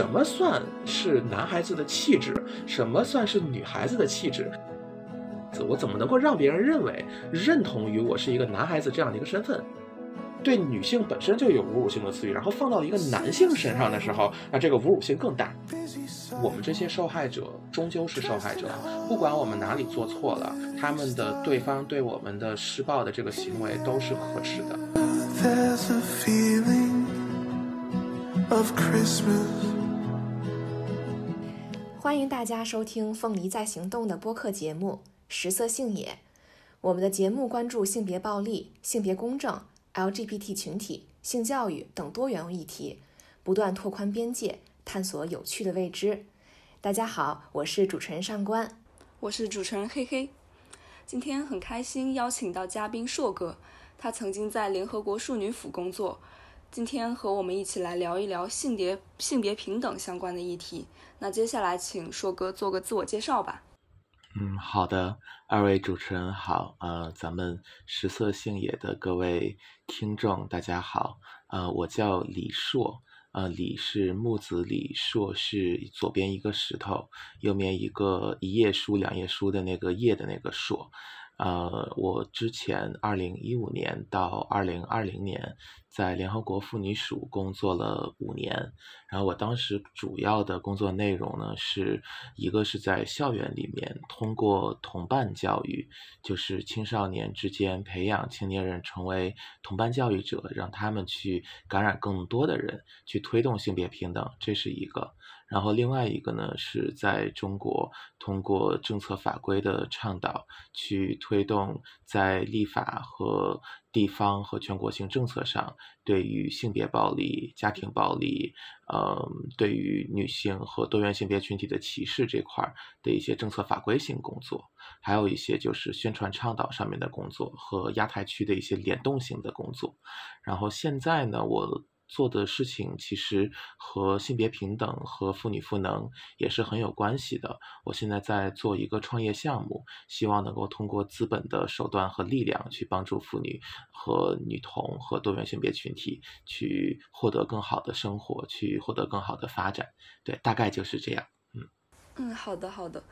什么算是男孩子的气质，什么算是女孩子的气质？我怎么能够让别人认为认同于我是一个男孩子这样的一个身份？对女性本身就有侮辱性的词语，然后放到一个男性身上的时候，那这个侮辱性更大。我们这些受害者终究是受害者，不管我们哪里做错了，他们的对方对我们的施暴的这个行为都是可耻的。欢迎大家收听《凤梨在行动》的播客节目《食色性也》。我们的节目关注性别暴力、性别公正。LGBT 群体、性教育等多元议题，不断拓宽边界，探索有趣的未知。大家好，我是主持人上官，我是主持人黑黑。今天很开心邀请到嘉宾硕哥，他曾经在联合国妇女府工作，今天和我们一起来聊一聊性别性别平等相关的议题。那接下来请硕哥做个自我介绍吧。嗯，好的，二位主持人好，呃，咱们食色性也的各位听众大家好，呃，我叫李硕，呃，李是木子李，硕是左边一个石头，右边一个一页书两页书的那个页的那个硕。呃，我之前二零一五年到二零二零年在联合国妇女署工作了五年，然后我当时主要的工作内容呢，是一个是在校园里面通过同伴教育，就是青少年之间培养青年人成为同伴教育者，让他们去感染更多的人，去推动性别平等，这是一个。然后另外一个呢，是在中国通过政策法规的倡导，去推动在立法和地方和全国性政策上，对于性别暴力、家庭暴力，嗯，对于女性和多元性别群体的歧视这块的一些政策法规性工作，还有一些就是宣传倡导上面的工作和亚太区的一些联动性的工作。然后现在呢，我。做的事情其实和性别平等和妇女赋能也是很有关系的。我现在在做一个创业项目，希望能够通过资本的手段和力量去帮助妇女和女童和多元性别群体去获得更好的生活，去获得更好的发展。对，大概就是这样。嗯嗯，好的好的。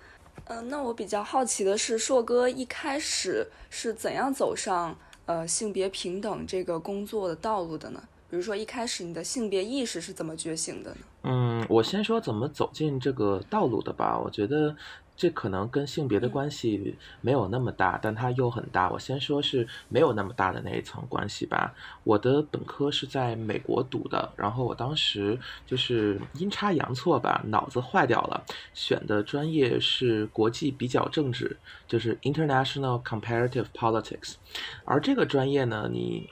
嗯，那我比较好奇的是，硕哥一开始是怎样走上呃性别平等这个工作的道路的呢？比如说，一开始你的性别意识是怎么觉醒的呢？嗯，我先说怎么走进这个道路的吧。我觉得这可能跟性别的关系没有那么大，但它又很大。我先说是没有那么大的那一层关系吧。我的本科是在美国读的，然后我当时就是阴差阳错吧，脑子坏掉了，选的专业是国际比较政治，就是 International Comparative Politics。而这个专业呢，你。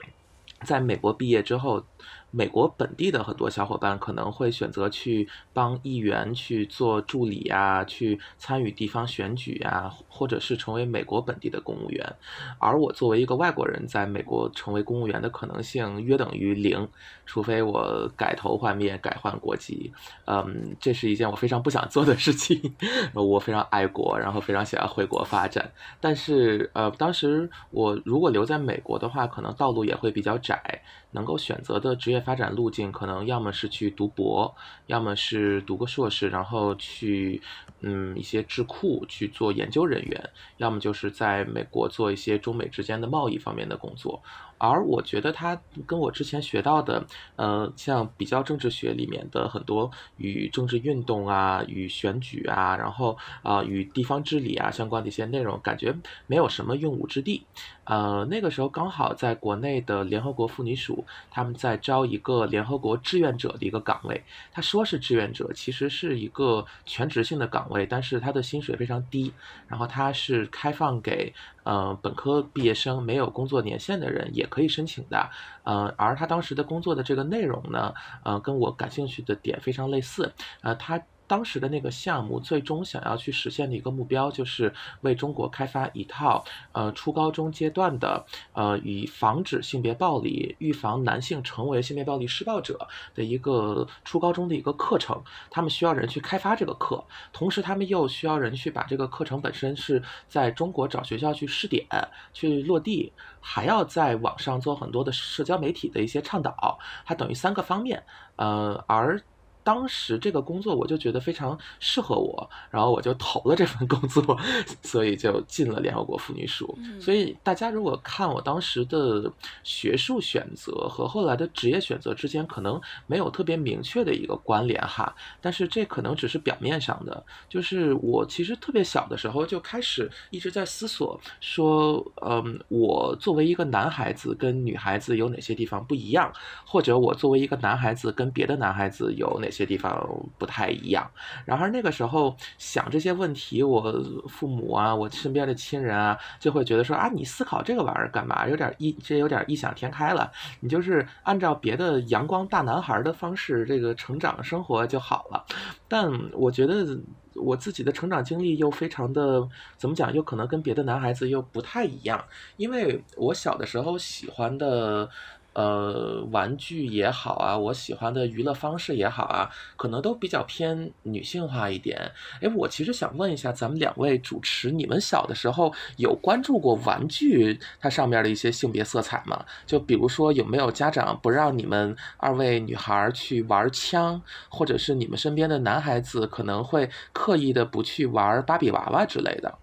在美国毕业之后。美国本地的很多小伙伴可能会选择去帮议员去做助理啊，去参与地方选举啊，或者是成为美国本地的公务员。而我作为一个外国人，在美国成为公务员的可能性约等于零，除非我改头换面、改换国籍。嗯，这是一件我非常不想做的事情。我非常爱国，然后非常想要回国发展。但是，呃，当时我如果留在美国的话，可能道路也会比较窄。能够选择的职业发展路径，可能要么是去读博，要么是读个硕士，然后去嗯一些智库去做研究人员，要么就是在美国做一些中美之间的贸易方面的工作。而我觉得它跟我之前学到的，呃，像比较政治学里面的很多与政治运动啊、与选举啊，然后啊与地方治理啊相关的一些内容，感觉没有什么用武之地。呃，那个时候刚好在国内的联合国妇女署，他们在招一个联合国志愿者的一个岗位。他说是志愿者，其实是一个全职性的岗位，但是他的薪水非常低。然后他是开放给。嗯，本科毕业生没有工作年限的人也可以申请的。嗯，而他当时的工作的这个内容呢，嗯，跟我感兴趣的点非常类似。呃，他。当时的那个项目，最终想要去实现的一个目标，就是为中国开发一套呃初高中阶段的呃以防止性别暴力、预防男性成为性别暴力施暴者的一个初高中的一个课程。他们需要人去开发这个课，同时他们又需要人去把这个课程本身是在中国找学校去试点、去落地，还要在网上做很多的社交媒体的一些倡导。它等于三个方面，呃，而。当时这个工作我就觉得非常适合我，然后我就投了这份工作，所以就进了联合国妇女署。所以大家如果看我当时的学术选择和后来的职业选择之间，可能没有特别明确的一个关联哈，但是这可能只是表面上的。就是我其实特别小的时候就开始一直在思索，说，嗯，我作为一个男孩子跟女孩子有哪些地方不一样，或者我作为一个男孩子跟别的男孩子有哪些些地方不太一样。然而那个时候想这些问题，我父母啊，我身边的亲人啊，就会觉得说啊，你思考这个玩意儿干嘛？有点异，这有点异想天开了。你就是按照别的阳光大男孩的方式，这个成长生活就好了。但我觉得我自己的成长经历又非常的怎么讲，又可能跟别的男孩子又不太一样，因为我小的时候喜欢的。呃，玩具也好啊，我喜欢的娱乐方式也好啊，可能都比较偏女性化一点。哎，我其实想问一下，咱们两位主持，你们小的时候有关注过玩具它上面的一些性别色彩吗？就比如说，有没有家长不让你们二位女孩去玩枪，或者是你们身边的男孩子可能会刻意的不去玩芭比娃娃之类的？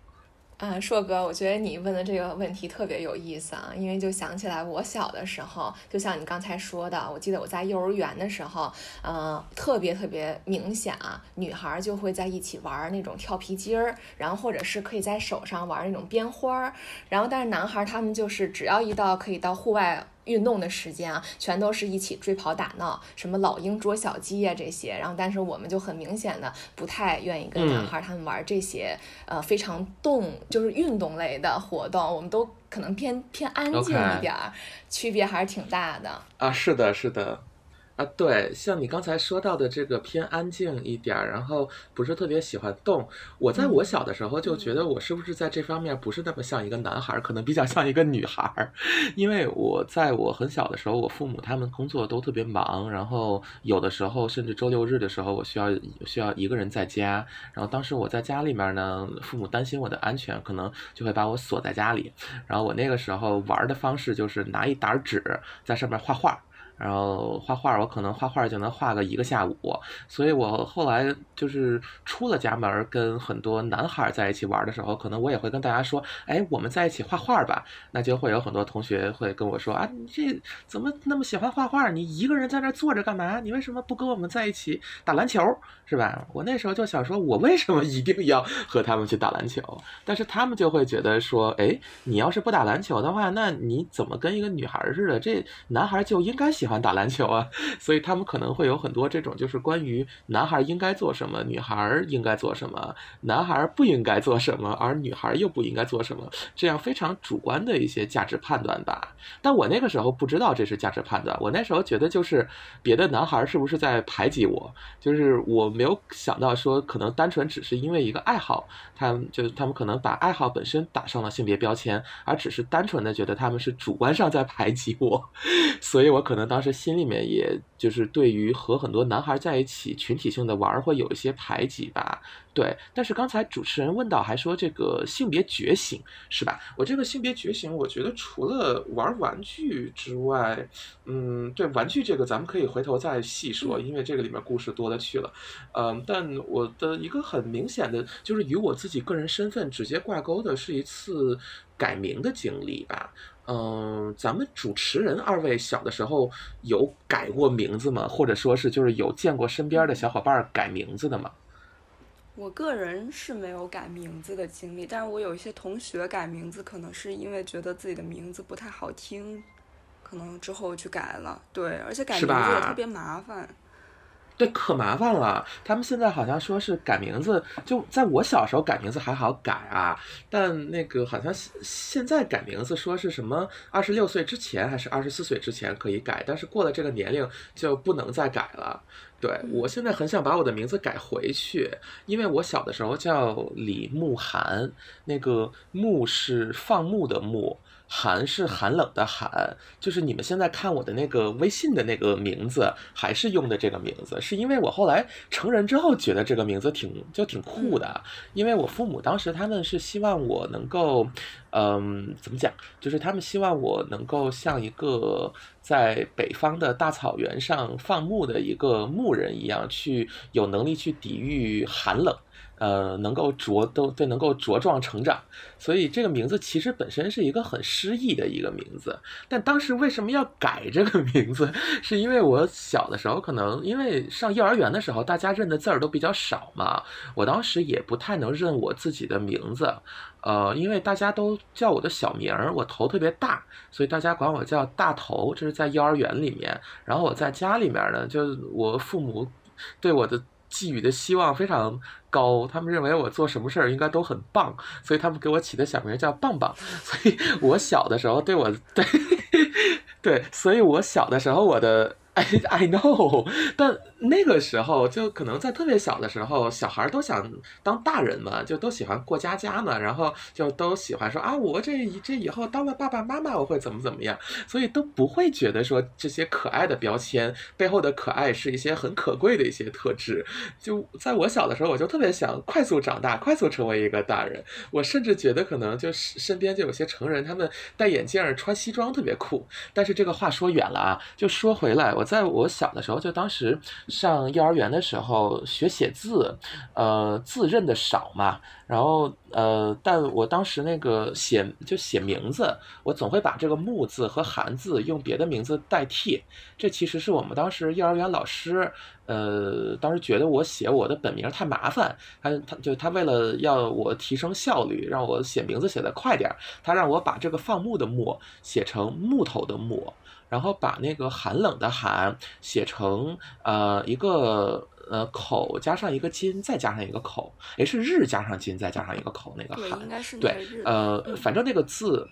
啊，硕哥，我觉得你问的这个问题特别有意思啊，因为就想起来我小的时候，就像你刚才说的，我记得我在幼儿园的时候，嗯，特别特别明显啊，女孩就会在一起玩那种跳皮筋儿，然后或者是可以在手上玩那种编花儿，然后但是男孩他们就是只要一到可以到户外。运动的时间啊，全都是一起追跑打闹，什么老鹰捉小鸡呀这些。然后，但是我们就很明显的不太愿意跟男孩他们玩这些，呃，非常动就是运动类的活动。我们都可能偏偏安静一点儿，区别还是挺大的。啊，是的，是的。啊，对，像你刚才说到的这个偏安静一点儿，然后不是特别喜欢动。我在我小的时候就觉得我是不是在这方面不是那么像一个男孩儿，可能比较像一个女孩儿。因为我在我很小的时候，我父母他们工作都特别忙，然后有的时候甚至周六日的时候，我需要需要一个人在家。然后当时我在家里面呢，父母担心我的安全，可能就会把我锁在家里。然后我那个时候玩的方式就是拿一沓纸在上面画画。然后画画，我可能画画就能画个一个下午，所以我后来就是出了家门，跟很多男孩在一起玩的时候，可能我也会跟大家说，哎，我们在一起画画吧。那就会有很多同学会跟我说，啊，你这怎么那么喜欢画画？你一个人在那坐着干嘛？你为什么不跟我们在一起打篮球？是吧？我那时候就想说，我为什么一定要和他们去打篮球？但是他们就会觉得说，哎，你要是不打篮球的话，那你怎么跟一个女孩似的？这男孩就应该喜。欢欢打篮球啊，所以他们可能会有很多这种，就是关于男孩应该做什么，女孩应该做什么，男孩不应该做什么，而女孩又不应该做什么，这样非常主观的一些价值判断吧。但我那个时候不知道这是价值判断，我那时候觉得就是别的男孩是不是在排挤我，就是我没有想到说可能单纯只是因为一个爱好，他们就他们可能把爱好本身打上了性别标签，而只是单纯的觉得他们是主观上在排挤我，所以我可能。当时心里面也就是对于和很多男孩在一起群体性的玩会有一些排挤吧，对。但是刚才主持人问到还说这个性别觉醒是吧？我这个性别觉醒，我觉得除了玩玩具之外，嗯，对玩具这个咱们可以回头再细说，因为这个里面故事多了去了。嗯，但我的一个很明显的就是与我自己个人身份直接挂钩的是一次改名的经历吧。嗯，咱们主持人二位小的时候有改过名字吗？或者说是就是有见过身边的小伙伴改名字的吗？我个人是没有改名字的经历，但是我有一些同学改名字，可能是因为觉得自己的名字不太好听，可能之后去改了。对，而且改名字也特别麻烦。对，可麻烦了。他们现在好像说是改名字，就在我小时候改名字还好改啊，但那个好像现在改名字说是什么二十六岁之前还是二十四岁之前可以改，但是过了这个年龄就不能再改了。对我现在很想把我的名字改回去，因为我小的时候叫李慕寒，那个慕是放牧的牧。寒是寒冷的寒，就是你们现在看我的那个微信的那个名字，还是用的这个名字，是因为我后来成人之后觉得这个名字挺就挺酷的，因为我父母当时他们是希望我能够，嗯，怎么讲，就是他们希望我能够像一个在北方的大草原上放牧的一个牧人一样，去有能力去抵御寒冷。呃，能够茁都对，能够茁壮成长，所以这个名字其实本身是一个很诗意的一个名字。但当时为什么要改这个名字？是因为我小的时候可能因为上幼儿园的时候，大家认的字儿都比较少嘛，我当时也不太能认我自己的名字。呃，因为大家都叫我的小名儿，我头特别大，所以大家管我叫大头。这是在幼儿园里面，然后我在家里面呢，就我父母对我的。寄予的希望非常高，他们认为我做什么事儿应该都很棒，所以他们给我起的小名叫棒棒。所以我小的时候对我 对对，所以我小的时候我的。I I know，但那个时候就可能在特别小的时候，小孩都想当大人嘛，就都喜欢过家家嘛，然后就都喜欢说啊，我这这以后当了爸爸妈妈，我会怎么怎么样，所以都不会觉得说这些可爱的标签背后的可爱是一些很可贵的一些特质。就在我小的时候，我就特别想快速长大，快速成为一个大人。我甚至觉得可能就是身边就有些成人，他们戴眼镜穿西装特别酷。但是这个话说远了啊，就说回来我。在我小的时候，就当时上幼儿园的时候学写字，呃，字认得少嘛，然后呃，但我当时那个写就写名字，我总会把这个木字和寒字用别的名字代替。这其实是我们当时幼儿园老师，呃，当时觉得我写我的本名太麻烦，他他就他为了要我提升效率，让我写名字写得快点，他让我把这个放牧的牧写成木头的木。然后把那个寒冷的寒写成呃一个呃口加上一个金再加上一个口，诶是日加上金再加上一个口那个寒，对，呃反正那个字。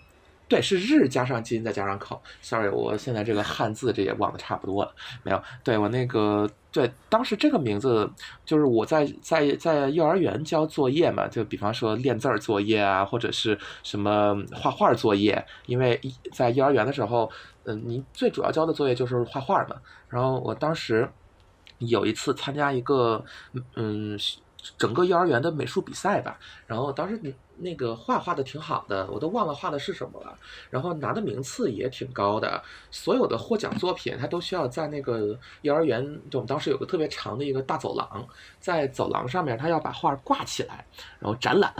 对，是日加上金再加上口。Sorry，我现在这个 汉字这也忘得差不多了。没有，对我那个对，当时这个名字就是我在在在幼儿园交作业嘛，就比方说练字儿作业啊，或者是什么画画作业。因为在幼儿园的时候，嗯，你最主要交的作业就是画画嘛。然后我当时有一次参加一个嗯整个幼儿园的美术比赛吧，然后当时你。那个画画的挺好的，我都忘了画的是什么了。然后拿的名次也挺高的，所有的获奖作品他都需要在那个幼儿园，就我们当时有个特别长的一个大走廊，在走廊上面他要把画挂起来，然后展览。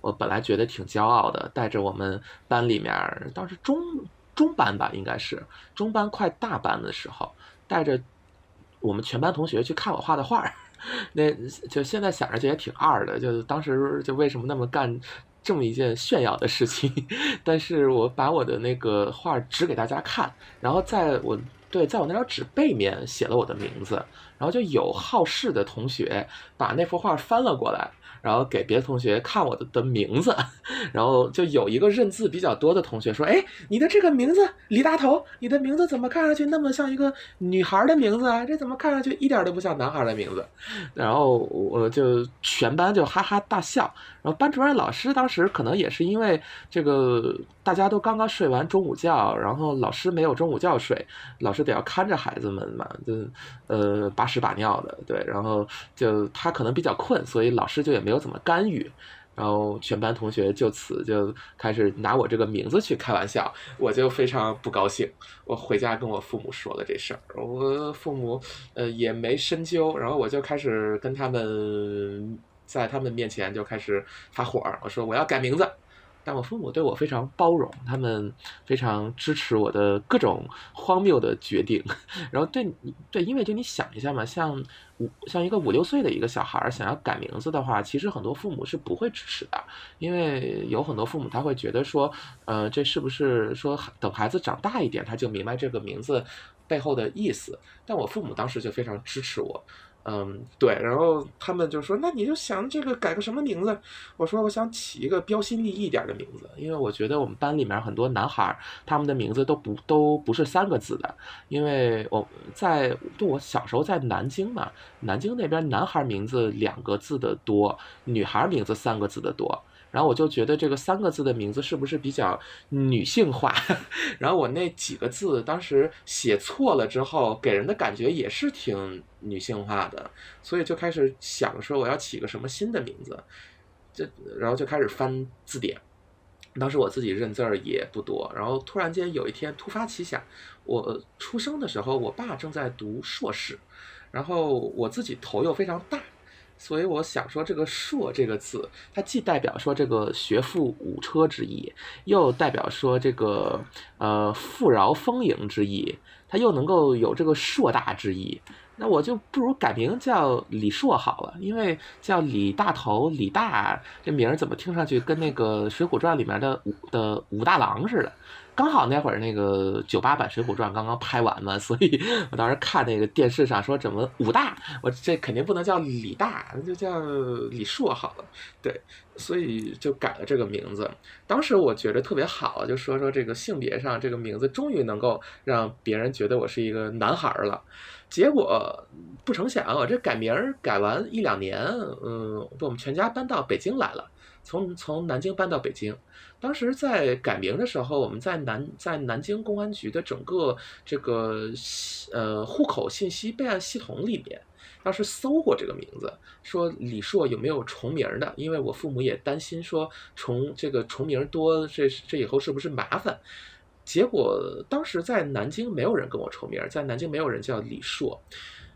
我本来觉得挺骄傲的，带着我们班里面当时中中班吧，应该是中班快大班的时候，带着我们全班同学去看我画的画。那就现在想着就也挺二的，就当时就为什么那么干这么一件炫耀的事情？但是我把我的那个画指给大家看，然后在我对在我那张纸背面写了我的名字，然后就有好事的同学把那幅画翻了过来。然后给别的同学看我的的名字，然后就有一个认字比较多的同学说：“哎，你的这个名字李大头，你的名字怎么看上去那么像一个女孩的名字啊？这怎么看上去一点都不像男孩的名字？”然后我就全班就哈哈大笑。然后班主任老师当时可能也是因为这个大家都刚刚睡完中午觉，然后老师没有中午觉睡，老师得要看着孩子们嘛，就呃把屎把尿的，对，然后就他可能比较困，所以老师就也没有怎么干预，然后全班同学就此就开始拿我这个名字去开玩笑，我就非常不高兴，我回家跟我父母说了这事儿，我父母呃也没深究，然后我就开始跟他们。在他们面前就开始发火我说我要改名字，但我父母对我非常包容，他们非常支持我的各种荒谬的决定。然后对对，因为就你想一下嘛，像五像一个五六岁的一个小孩想要改名字的话，其实很多父母是不会支持的，因为有很多父母他会觉得说，呃，这是不是说等孩子长大一点他就明白这个名字背后的意思？但我父母当时就非常支持我。嗯，对，然后他们就说：“那你就想这个改个什么名字？”我说：“我想起一个标新立异点的名字，因为我觉得我们班里面很多男孩，他们的名字都不都不是三个字的。因为我在就我小时候在南京嘛，南京那边男孩名字两个字的多，女孩名字三个字的多。然后我就觉得这个三个字的名字是不是比较女性化？然后我那几个字当时写错了之后，给人的感觉也是挺女性化的，所以就开始想说我要起个什么新的名字，这然后就开始翻字典。当时我自己认字儿也不多，然后突然间有一天突发奇想，我出生的时候我爸正在读硕士，然后我自己头又非常大。所以我想说，这个“硕”这个字，它既代表说这个学富五车之意，又代表说这个呃富饶丰盈之意，它又能够有这个硕大之意。那我就不如改名叫李硕好了，因为叫李大头、李大这名儿怎么听上去跟那个《水浒传》里面的武的武大郎似的。刚好那会儿那个九八版《水浒传》刚刚拍完嘛，所以我当时看那个电视上说怎么武大，我这肯定不能叫李大，那就叫李硕好了。对，所以就改了这个名字。当时我觉得特别好，就说说这个性别上这个名字终于能够让别人觉得我是一个男孩了。结果不成想，我这改名改完一两年，嗯，我们全家搬到北京来了，从从南京搬到北京。当时在改名的时候，我们在南在南京公安局的整个这个呃户口信息备案系统里面，当时搜过这个名字，说李硕有没有重名的？因为我父母也担心说重这个重名多，这这以后是不是麻烦？结果当时在南京没有人跟我重名，在南京没有人叫李硕。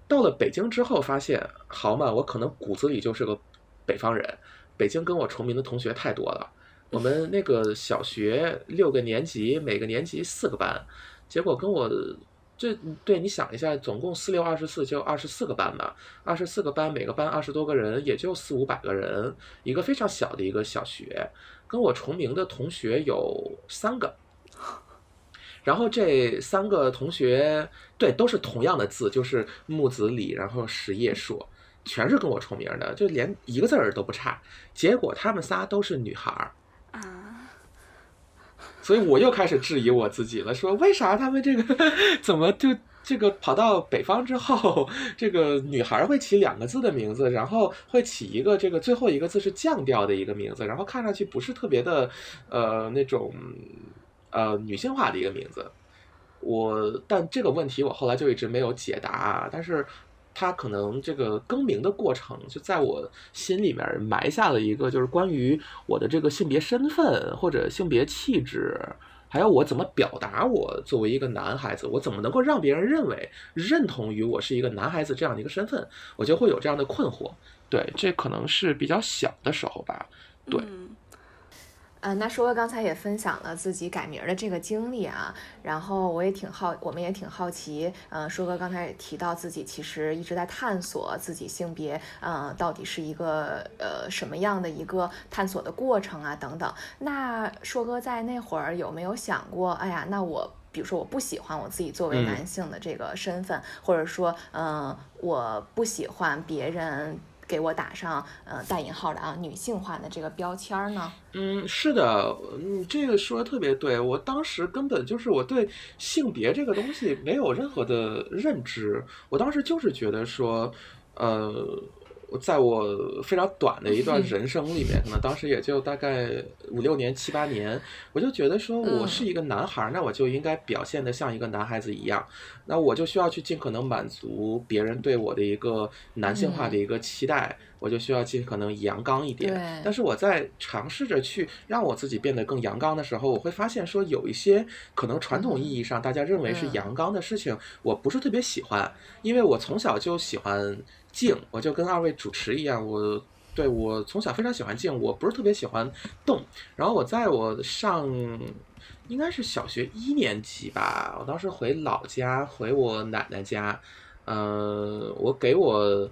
到了北京之后，发现好嘛，我可能骨子里就是个北方人，北京跟我重名的同学太多了。我们那个小学六个年级，每个年级四个班，结果跟我这对你想一下，总共四六二十四，就二十四个班吧。二十四个班，每个班二十多个人，也就四五百个人，一个非常小的一个小学。跟我重名的同学有三个，然后这三个同学对都是同样的字，就是木子李，然后实叶硕，全是跟我重名的，就连一个字儿都不差。结果他们仨都是女孩儿。所以我又开始质疑我自己了，说为啥他们这个怎么就这个跑到北方之后，这个女孩会起两个字的名字，然后会起一个这个最后一个字是降调的一个名字，然后看上去不是特别的呃那种呃女性化的一个名字。我但这个问题我后来就一直没有解答，但是。他可能这个更名的过程，就在我心里面埋下了一个，就是关于我的这个性别身份或者性别气质，还有我怎么表达我作为一个男孩子，我怎么能够让别人认为认同于我是一个男孩子这样的一个身份，我就会有这样的困惑。对，这可能是比较小的时候吧。对。那说哥刚才也分享了自己改名的这个经历啊，然后我也挺好，我们也挺好奇，嗯，说哥刚才也提到自己其实一直在探索自己性别，嗯，到底是一个呃什么样的一个探索的过程啊等等。那说哥在那会儿有没有想过，哎呀，那我比如说我不喜欢我自己作为男性的这个身份，或者说，嗯，我不喜欢别人。给我打上呃带引号的啊女性化的这个标签呢？嗯，是的，你这个说的特别对。我当时根本就是我对性别这个东西没有任何的认知，我当时就是觉得说，呃。在我非常短的一段 人生里面，可能当时也就大概五六年、七八年，我就觉得说我是一个男孩，那我就应该表现的像一个男孩子一样，那我就需要去尽可能满足别人对我的一个男性化的一个期待，我就需要尽可能阳刚一点。但是我在尝试着去让我自己变得更阳刚的时候，我会发现说有一些可能传统意义上大家认为是阳刚的事情，我不是特别喜欢，因为我从小就喜欢。静，我就跟二位主持一样，我对我从小非常喜欢静，我不是特别喜欢动。然后我在我上应该是小学一年级吧，我当时回老家，回我奶奶家，呃，我给我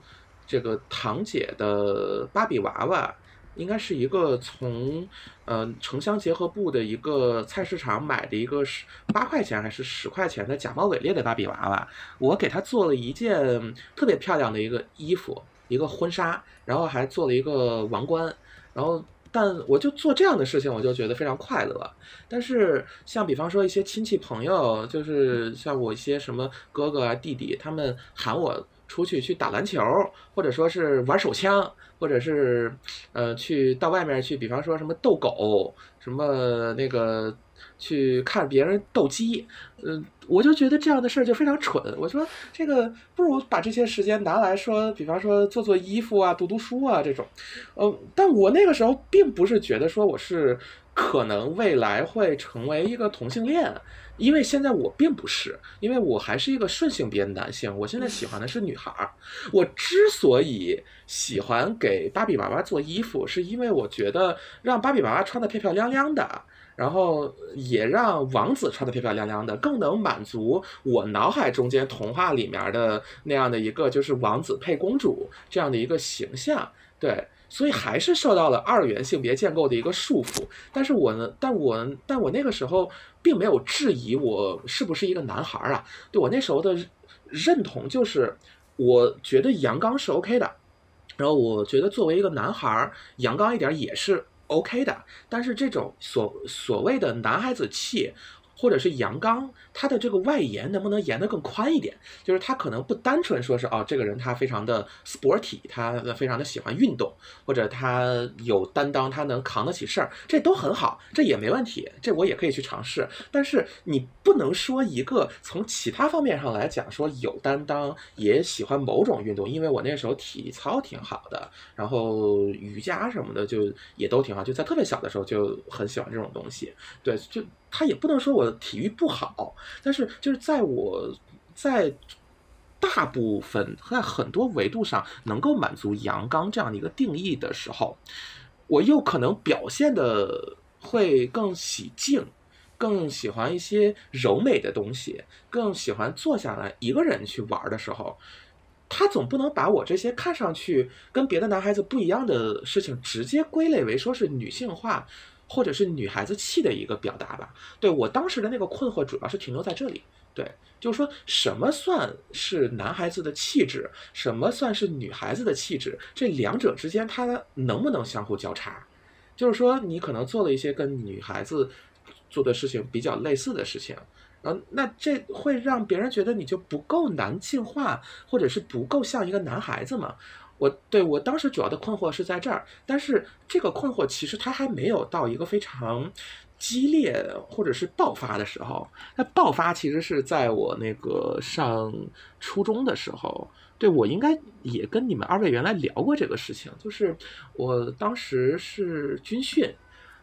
这个堂姐的芭比娃娃。应该是一个从，呃，城乡结合部的一个菜市场买的一个十八块钱还是十块钱的假冒伪劣的芭比娃娃，我给他做了一件特别漂亮的一个衣服，一个婚纱，然后还做了一个王冠，然后，但我就做这样的事情，我就觉得非常快乐。但是像比方说一些亲戚朋友，就是像我一些什么哥哥啊弟弟，他们喊我。出去去打篮球，或者说是玩手枪，或者是呃去到外面去，比方说什么逗狗，什么那个去看别人斗鸡，嗯、我就觉得这样的事儿就非常蠢。我说这个不如把这些时间拿来说，比方说做做衣服啊、读读书啊这种。呃，但我那个时候并不是觉得说我是可能未来会成为一个同性恋，因为现在我并不是，因为我还是一个顺性别的男性，我现在喜欢的是女孩儿。我之所以喜欢给芭比娃娃做衣服，是因为我觉得让芭比娃娃穿的漂漂亮亮的。然后也让王子穿的漂漂亮亮的，更能满足我脑海中间童话里面的那样的一个就是王子配公主这样的一个形象。对，所以还是受到了二元性别建构的一个束缚。但是我呢，但我但我那个时候并没有质疑我是不是一个男孩儿啊。对我那时候的认同就是，我觉得阳刚是 OK 的，然后我觉得作为一个男孩儿，阳刚一点也是 OK 的。但是这种所所谓的男孩子气。或者是阳刚，他的这个外延能不能延得更宽一点？就是他可能不单纯说是哦，这个人他非常的 sporty，他非常的喜欢运动，或者他有担当，他能扛得起事儿，这都很好，这也没问题，这我也可以去尝试。但是你不能说一个从其他方面上来讲说有担当，也喜欢某种运动，因为我那时候体操挺好的，然后瑜伽什么的就也都挺好，就在特别小的时候就很喜欢这种东西。对，就他也不能说我体育不好，但是就是在我在大部分在很多维度上能够满足阳刚这样的一个定义的时候，我又可能表现的会更喜静。更喜欢一些柔美的东西，更喜欢坐下来一个人去玩的时候，他总不能把我这些看上去跟别的男孩子不一样的事情直接归类为说是女性化。或者是女孩子气的一个表达吧。对我当时的那个困惑，主要是停留在这里。对，就是说什么算是男孩子的气质，什么算是女孩子的气质，这两者之间它能不能相互交叉？就是说，你可能做了一些跟女孩子做的事情比较类似的事情，然后那这会让别人觉得你就不够男性化，或者是不够像一个男孩子嘛？我对我当时主要的困惑是在这儿，但是这个困惑其实它还没有到一个非常激烈或者是爆发的时候。那爆发其实是在我那个上初中的时候。对我应该也跟你们二位原来聊过这个事情，就是我当时是军训，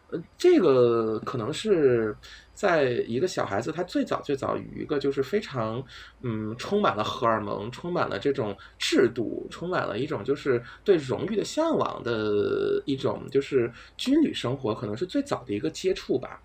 呃，这个可能是。在一个小孩子，他最早最早与一个就是非常，嗯，充满了荷尔蒙，充满了这种制度，充满了一种就是对荣誉的向往的一种就是军旅生活，可能是最早的一个接触吧。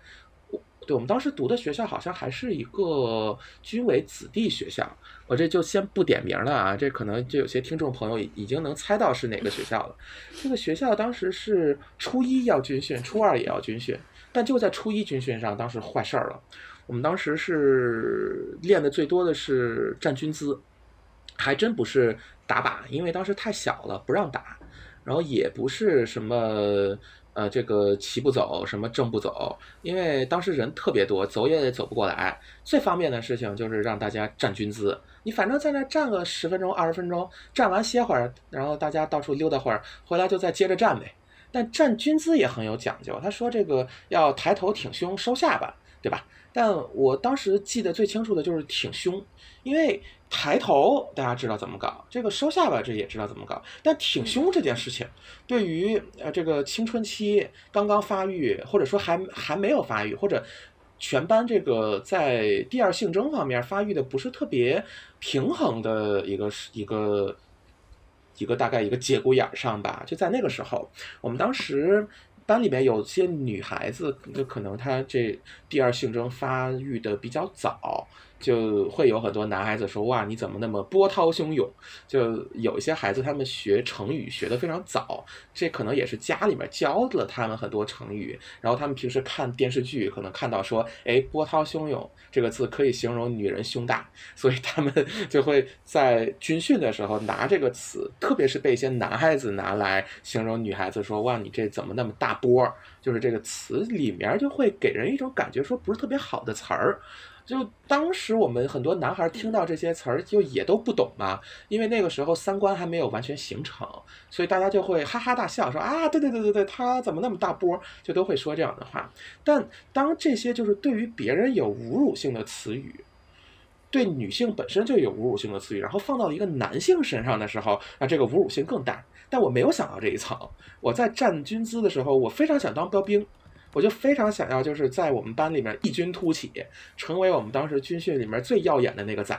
对我们当时读的学校好像还是一个军委子弟学校，我这就先不点名了啊，这可能就有些听众朋友已经能猜到是哪个学校了。这个学校当时是初一要军训，初二也要军训。但就在初一军训上，当时坏事儿了。我们当时是练的最多的是站军姿，还真不是打靶，因为当时太小了不让打。然后也不是什么呃这个齐步走，什么正步走，因为当时人特别多，走也走不过来。最方便的事情就是让大家站军姿，你反正在那站个十分钟、二十分钟，站完歇会儿，然后大家到处溜达会儿，回来就再接着站呗。但站军姿也很有讲究，他说这个要抬头挺胸收下巴，对吧？但我当时记得最清楚的就是挺胸，因为抬头大家知道怎么搞，这个收下巴这也知道怎么搞，但挺胸这件事情，对于呃这个青春期刚刚发育，或者说还还没有发育，或者全班这个在第二性征方面发育的不是特别平衡的一个一个。一个大概一个节骨眼上吧，就在那个时候，我们当时班里面有些女孩子，就可能她这第二性征发育的比较早，就会有很多男孩子说：“哇，你怎么那么波涛汹涌？”就有一些孩子他们学成语学的非常早，这可能也是家里面教了他们很多成语，然后他们平时看电视剧可能看到说：“哎，波涛汹涌这个字可以形容女人胸大。”所以他们就会在军训的时候拿这个词，特别是被一些男孩子拿来形容女孩子，说：“哇，你这怎么那么大波，就是这个词里面就会给人一种感觉，说不是特别好的词儿。就当时我们很多男孩听到这些词儿，就也都不懂嘛，因为那个时候三观还没有完全形成，所以大家就会哈哈大笑，说啊，对对对对对，他怎么那么大波，就都会说这样的话。但当这些就是对于别人有侮辱性的词语，对女性本身就有侮辱性的词语，然后放到一个男性身上的时候，那这个侮辱性更大。但我没有想到这一层，我在站军姿的时候，我非常想当标兵。我就非常想要，就是在我们班里面异军突起，成为我们当时军训里面最耀眼的那个仔。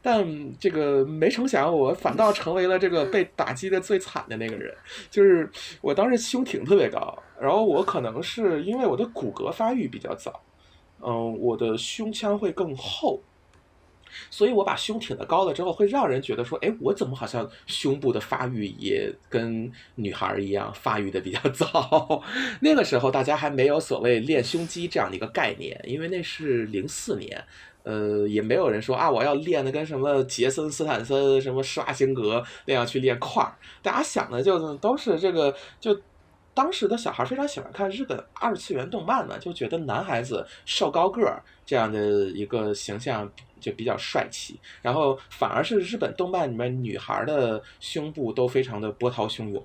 但这个没成想，我反倒成为了这个被打击的最惨的那个人。就是我当时胸挺特别高，然后我可能是因为我的骨骼发育比较早，嗯，我的胸腔会更厚。所以，我把胸挺得高了之后，会让人觉得说，哎，我怎么好像胸部的发育也跟女孩一样发育的比较早？那个时候，大家还没有所谓练胸肌这样的一个概念，因为那是零四年，呃，也没有人说啊，我要练的跟什么杰森斯坦森、什么施瓦辛格那样去练块儿。大家想的就都是这个，就当时的小孩非常喜欢看日本二次元动漫嘛，就觉得男孩子瘦高个儿这样的一个形象。就比较帅气，然后反而是日本动漫里面女孩的胸部都非常的波涛汹涌，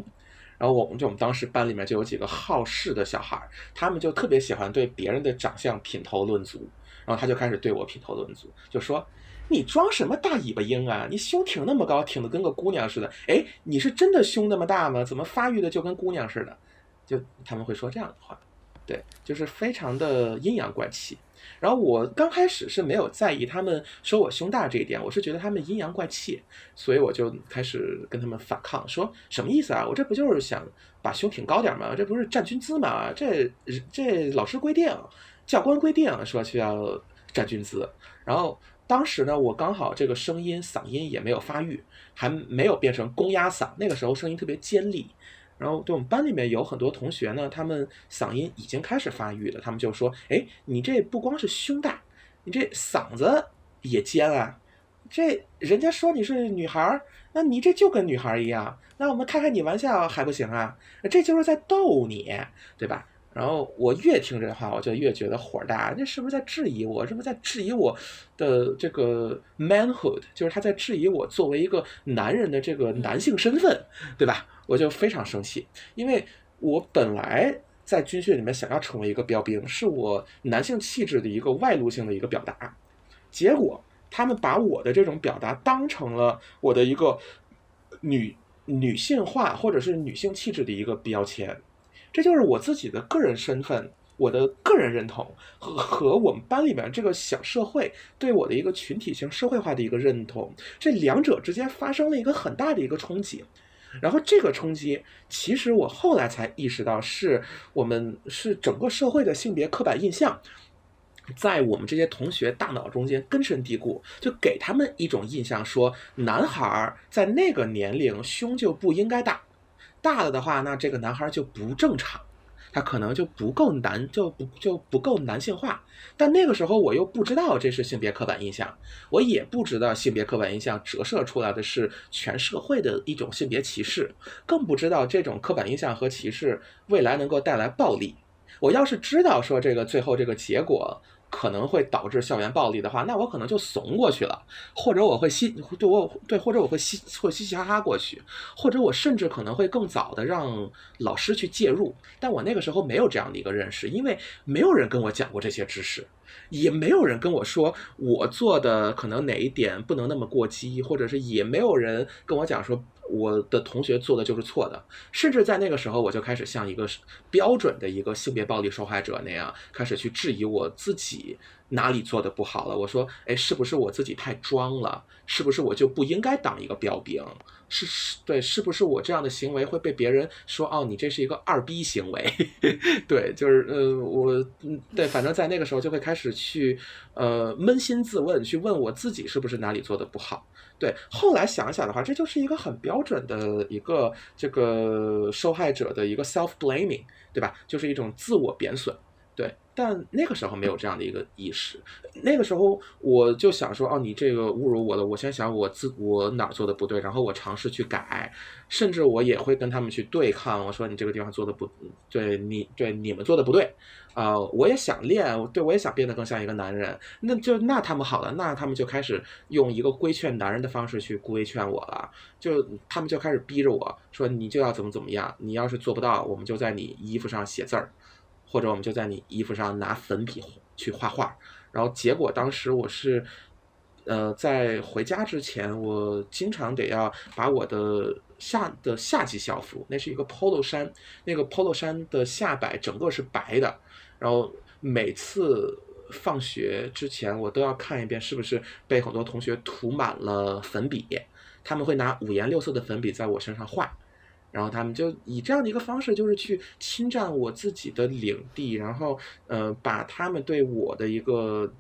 然后我们就我们当时班里面就有几个好事的小孩，他们就特别喜欢对别人的长相品头论足，然后他就开始对我品头论足，就说你装什么大尾巴鹰啊，你胸挺那么高，挺的跟个姑娘似的，哎，你是真的胸那么大吗？怎么发育的就跟姑娘似的？就他们会说这样的话，对，就是非常的阴阳怪气。然后我刚开始是没有在意他们说我胸大这一点，我是觉得他们阴阳怪气，所以我就开始跟他们反抗，说什么意思啊？我这不就是想把胸挺高点吗？这不是站军姿吗？这这老师规定，教官规定说需要站军姿。然后当时呢，我刚好这个声音嗓音也没有发育，还没有变成公鸭嗓，那个时候声音特别尖利。然后，对我们班里面有很多同学呢，他们嗓音已经开始发育了。他们就说：“哎，你这不光是胸大，你这嗓子也尖啊！这人家说你是女孩儿，那你这就跟女孩儿一样。那我们开开你玩笑还不行啊？这就是在逗你，对吧？”然后我越听这话，我就越觉得火大。那是不是在质疑我？是不是在质疑我的这个 manhood？就是他在质疑我作为一个男人的这个男性身份，对吧？我就非常生气，因为我本来在军训里面想要成为一个标兵，是我男性气质的一个外露性的一个表达。结果他们把我的这种表达当成了我的一个女女性化或者是女性气质的一个标签。这就是我自己的个人身份，我的个人认同和和我们班里面这个小社会对我的一个群体性社会化的一个认同，这两者之间发生了一个很大的一个冲击。然后这个冲击，其实我后来才意识到，是我们是整个社会的性别刻板印象，在我们这些同学大脑中间根深蒂固，就给他们一种印象，说男孩在那个年龄胸就不应该大。大了的话，那这个男孩就不正常，他可能就不够男，就不就不够男性化。但那个时候我又不知道这是性别刻板印象，我也不知道性别刻板印象折射出来的是全社会的一种性别歧视，更不知道这种刻板印象和歧视未来能够带来暴力。我要是知道说这个最后这个结果。可能会导致校园暴力的话，那我可能就怂过去了，或者我会嘻对我对，或者我会嘻会嘻嘻哈哈过去，或者我甚至可能会更早的让老师去介入。但我那个时候没有这样的一个认识，因为没有人跟我讲过这些知识，也没有人跟我说我做的可能哪一点不能那么过激，或者是也没有人跟我讲说。我的同学做的就是错的，甚至在那个时候，我就开始像一个标准的一个性别暴力受害者那样，开始去质疑我自己哪里做的不好了。我说，哎，是不是我自己太装了？是不是我就不应该当一个标兵？是是，对，是不是我这样的行为会被别人说，哦，你这是一个二逼行为？对，就是呃，我，对，反正在那个时候就会开始去，呃，扪心自问，去问我自己是不是哪里做的不好。对，后来想想的话，这就是一个很标准的一个这个受害者的一个 self blaming，对吧？就是一种自我贬损。对，但那个时候没有这样的一个意识。那个时候我就想说，哦，你这个侮辱我了。我先想我自我哪儿做的不对，然后我尝试去改，甚至我也会跟他们去对抗。我说你这个地方做的不对，你对你们做的不对。啊，我也想练，对我也想变得更像一个男人。那就那他们好了，那他们就开始用一个规劝男人的方式去规劝我了。就他们就开始逼着我说，你就要怎么怎么样。你要是做不到，我们就在你衣服上写字儿。或者我们就在你衣服上拿粉笔去画画，然后结果当时我是，呃，在回家之前，我经常得要把我的夏的夏季校服，那是一个 polo 衫，那个 polo 衫的下摆整个是白的，然后每次放学之前，我都要看一遍是不是被很多同学涂满了粉笔，他们会拿五颜六色的粉笔在我身上画。然后他们就以这样的一个方式，就是去侵占我自己的领地，然后呃，把他们对我的一个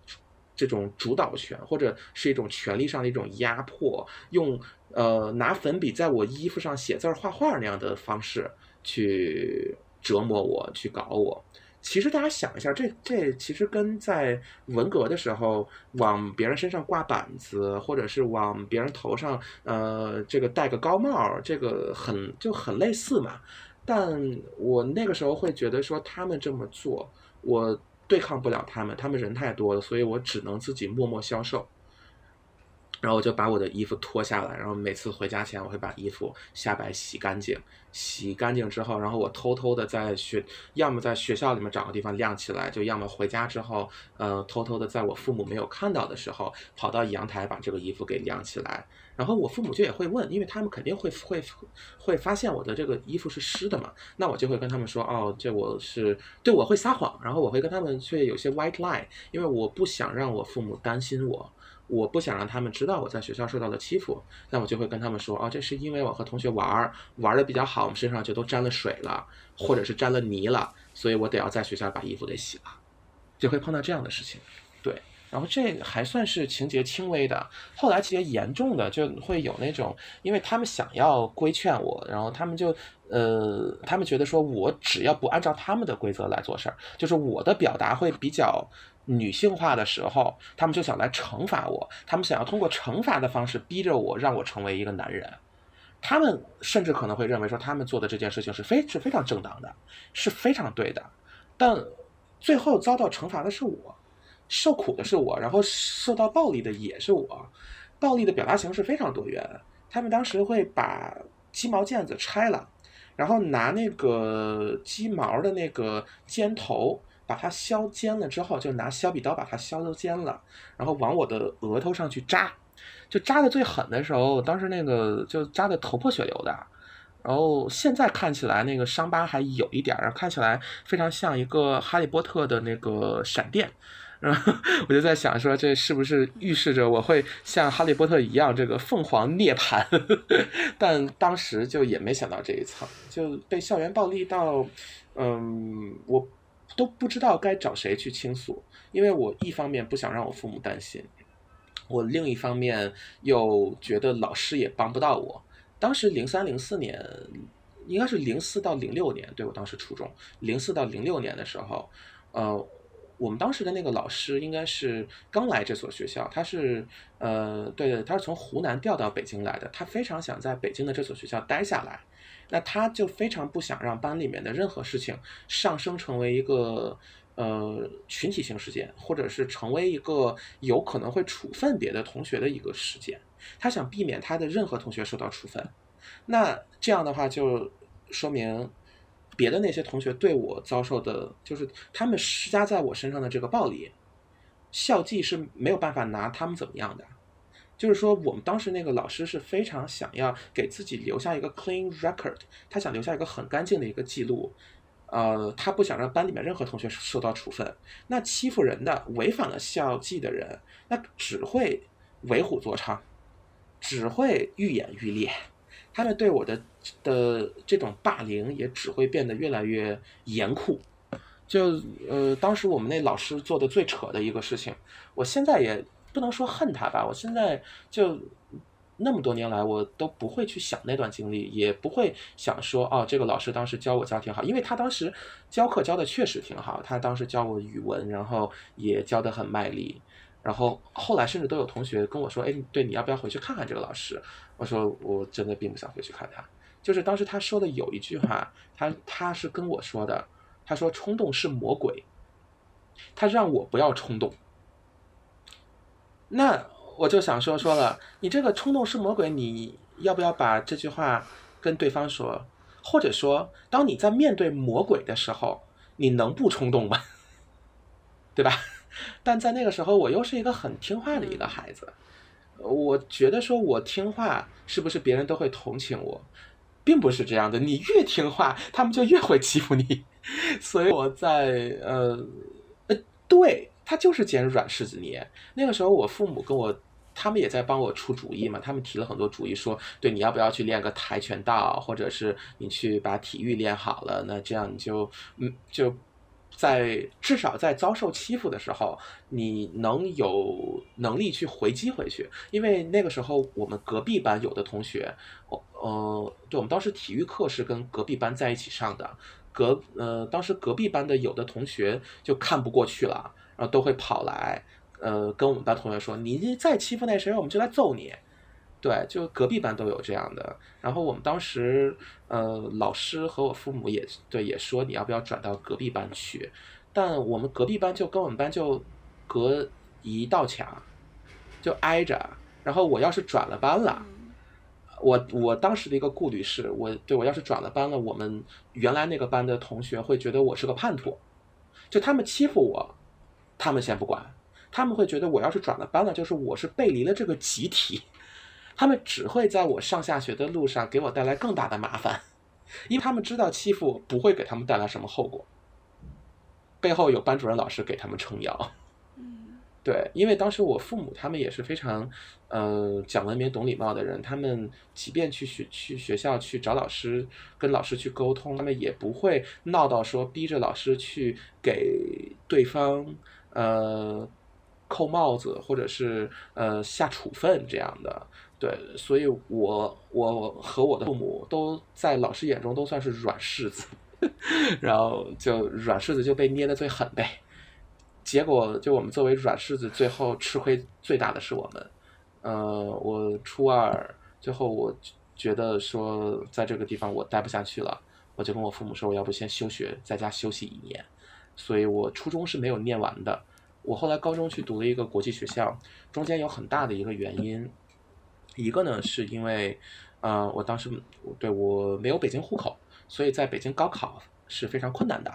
这种主导权，或者是一种权力上的一种压迫，用呃拿粉笔在我衣服上写字儿、画画那样的方式去折磨我，去搞我。其实大家想一下，这这其实跟在文革的时候往别人身上挂板子，或者是往别人头上呃这个戴个高帽，这个很就很类似嘛。但我那个时候会觉得说他们这么做，我对抗不了他们，他们人太多了，所以我只能自己默默消受。然后我就把我的衣服脱下来，然后每次回家前我会把衣服下摆洗干净，洗干净之后，然后我偷偷的在学，要么在学校里面找个地方晾起来，就要么回家之后，呃，偷偷的在我父母没有看到的时候，跑到阳台把这个衣服给晾起来。然后我父母就也会问，因为他们肯定会会会发现我的这个衣服是湿的嘛，那我就会跟他们说，哦，这我是对我会撒谎，然后我会跟他们却有些 white lie，因为我不想让我父母担心我。我不想让他们知道我在学校受到了欺负，那我就会跟他们说，哦，这是因为我和同学玩儿玩的比较好，我们身上就都沾了水了，或者是沾了泥了，所以我得要在学校把衣服给洗了，就会碰到这样的事情。对，然后这还算是情节轻微的，后来情节严重的就会有那种，因为他们想要规劝我，然后他们就，呃，他们觉得说我只要不按照他们的规则来做事儿，就是我的表达会比较。女性化的时候，他们就想来惩罚我，他们想要通过惩罚的方式逼着我，让我成为一个男人。他们甚至可能会认为说，他们做的这件事情是非是非常正当的，是非常对的。但最后遭到惩罚的是我，受苦的是我，然后受到暴力的也是我。暴力的表达形式非常多元，他们当时会把鸡毛毽子拆了，然后拿那个鸡毛的那个尖头。把它削尖了之后，就拿削笔刀把它削都尖了，然后往我的额头上去扎，就扎的最狠的时候，当时那个就扎的头破血流的，然后现在看起来那个伤疤还有一点儿，看起来非常像一个哈利波特的那个闪电，然后我就在想说，这是不是预示着我会像哈利波特一样这个凤凰涅槃？但当时就也没想到这一层，就被校园暴力到，嗯，我。都不知道该找谁去倾诉，因为我一方面不想让我父母担心，我另一方面又觉得老师也帮不到我。当时零三零四年，应该是零四到零六年，对我当时初中零四到零六年的时候，呃，我们当时的那个老师应该是刚来这所学校，他是呃，对，他是从湖南调到北京来的，他非常想在北京的这所学校待下来。那他就非常不想让班里面的任何事情上升成为一个呃群体性事件，或者是成为一个有可能会处分别的同学的一个事件。他想避免他的任何同学受到处分。那这样的话就说明别的那些同学对我遭受的，就是他们施加在我身上的这个暴力，校纪是没有办法拿他们怎么样的。就是说，我们当时那个老师是非常想要给自己留下一个 clean record，他想留下一个很干净的一个记录，呃，他不想让班里面任何同学受到处分。那欺负人的、违反了校纪的人，那只会为虎作伥，只会愈演愈烈。他们对我的的这种霸凌也只会变得越来越严酷。就呃，当时我们那老师做的最扯的一个事情，我现在也。不能说恨他吧，我现在就那么多年来，我都不会去想那段经历，也不会想说哦，这个老师当时教我教挺好，因为他当时教课教的确实挺好，他当时教我语文，然后也教的很卖力。然后后来甚至都有同学跟我说：“哎，对，你要不要回去看看这个老师？”我说：“我真的并不想回去看他。”就是当时他说的有一句话，他他是跟我说的，他说：“冲动是魔鬼。”他让我不要冲动。那我就想说说了，你这个冲动是魔鬼，你要不要把这句话跟对方说？或者说，当你在面对魔鬼的时候，你能不冲动吗？对吧？但在那个时候，我又是一个很听话的一个孩子，我觉得说我听话，是不是别人都会同情我？并不是这样的，你越听话，他们就越会欺负你。所以我在呃呃，对他就是捡软柿子捏。那个时候，我父母跟我，他们也在帮我出主意嘛，他们提了很多主意，说对你要不要去练个跆拳道，或者是你去把体育练好了，那这样你就嗯就。在至少在遭受欺负的时候，你能有能力去回击回去，因为那个时候我们隔壁班有的同学，呃，就我们当时体育课是跟隔壁班在一起上的，隔呃当时隔壁班的有的同学就看不过去了，然后都会跑来，呃跟我们班同学说，你再欺负那谁，我们就来揍你。对，就隔壁班都有这样的。然后我们当时，呃，老师和我父母也对也说你要不要转到隔壁班去，但我们隔壁班就跟我们班就隔一道墙，就挨着。然后我要是转了班了，我我当时的一个顾虑是我对我要是转了班了，我们原来那个班的同学会觉得我是个叛徒，就他们欺负我，他们先不管，他们会觉得我要是转了班了，就是我是背离了这个集体。他们只会在我上下学的路上给我带来更大的麻烦，因为他们知道欺负我不会给他们带来什么后果，背后有班主任老师给他们撑腰。对，因为当时我父母他们也是非常，呃，讲文明、懂礼貌的人，他们即便去学去学校去找老师，跟老师去沟通，他们也不会闹到说逼着老师去给对方，呃，扣帽子或者是呃下处分这样的。对，所以我我和我的父母都在老师眼中都算是软柿子，然后就软柿子就被捏的最狠呗。结果就我们作为软柿子，最后吃亏最大的是我们。呃，我初二最后我觉得说在这个地方我待不下去了，我就跟我父母说，我要不先休学，在家休息一年。所以我初中是没有念完的。我后来高中去读了一个国际学校，中间有很大的一个原因。一个呢，是因为，呃，我当时对我没有北京户口，所以在北京高考是非常困难的，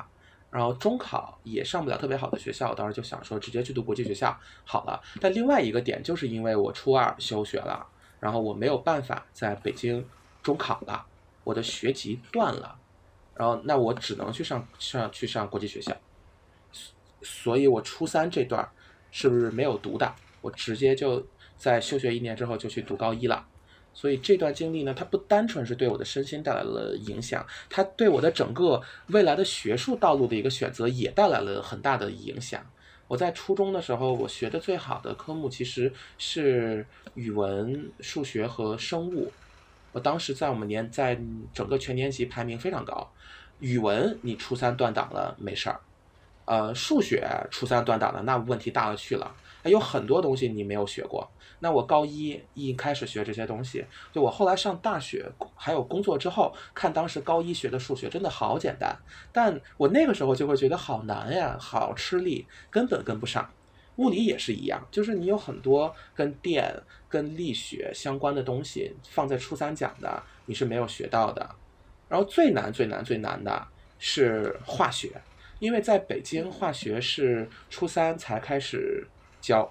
然后中考也上不了特别好的学校，当时就想说直接去读国际学校好了。但另外一个点就是因为我初二休学了，然后我没有办法在北京中考了，我的学籍断了，然后那我只能去上上去上国际学校，所以我初三这段是不是没有读的？我直接就。在休学一年之后就去读高一了，所以这段经历呢，它不单纯是对我的身心带来了影响，它对我的整个未来的学术道路的一个选择也带来了很大的影响。我在初中的时候，我学的最好的科目其实是语文、数学和生物，我当时在我们年在整个全年级排名非常高。语文你初三断档了没事儿，呃，数学初三断档了那问题大了去了，还有很多东西你没有学过。那我高一一开始学这些东西，就我后来上大学还有工作之后，看当时高一学的数学真的好简单，但我那个时候就会觉得好难呀，好吃力，根本跟不上。物理也是一样，就是你有很多跟电、跟力学相关的东西放在初三讲的，你是没有学到的。然后最难、最难、最难的是化学，因为在北京化学是初三才开始教，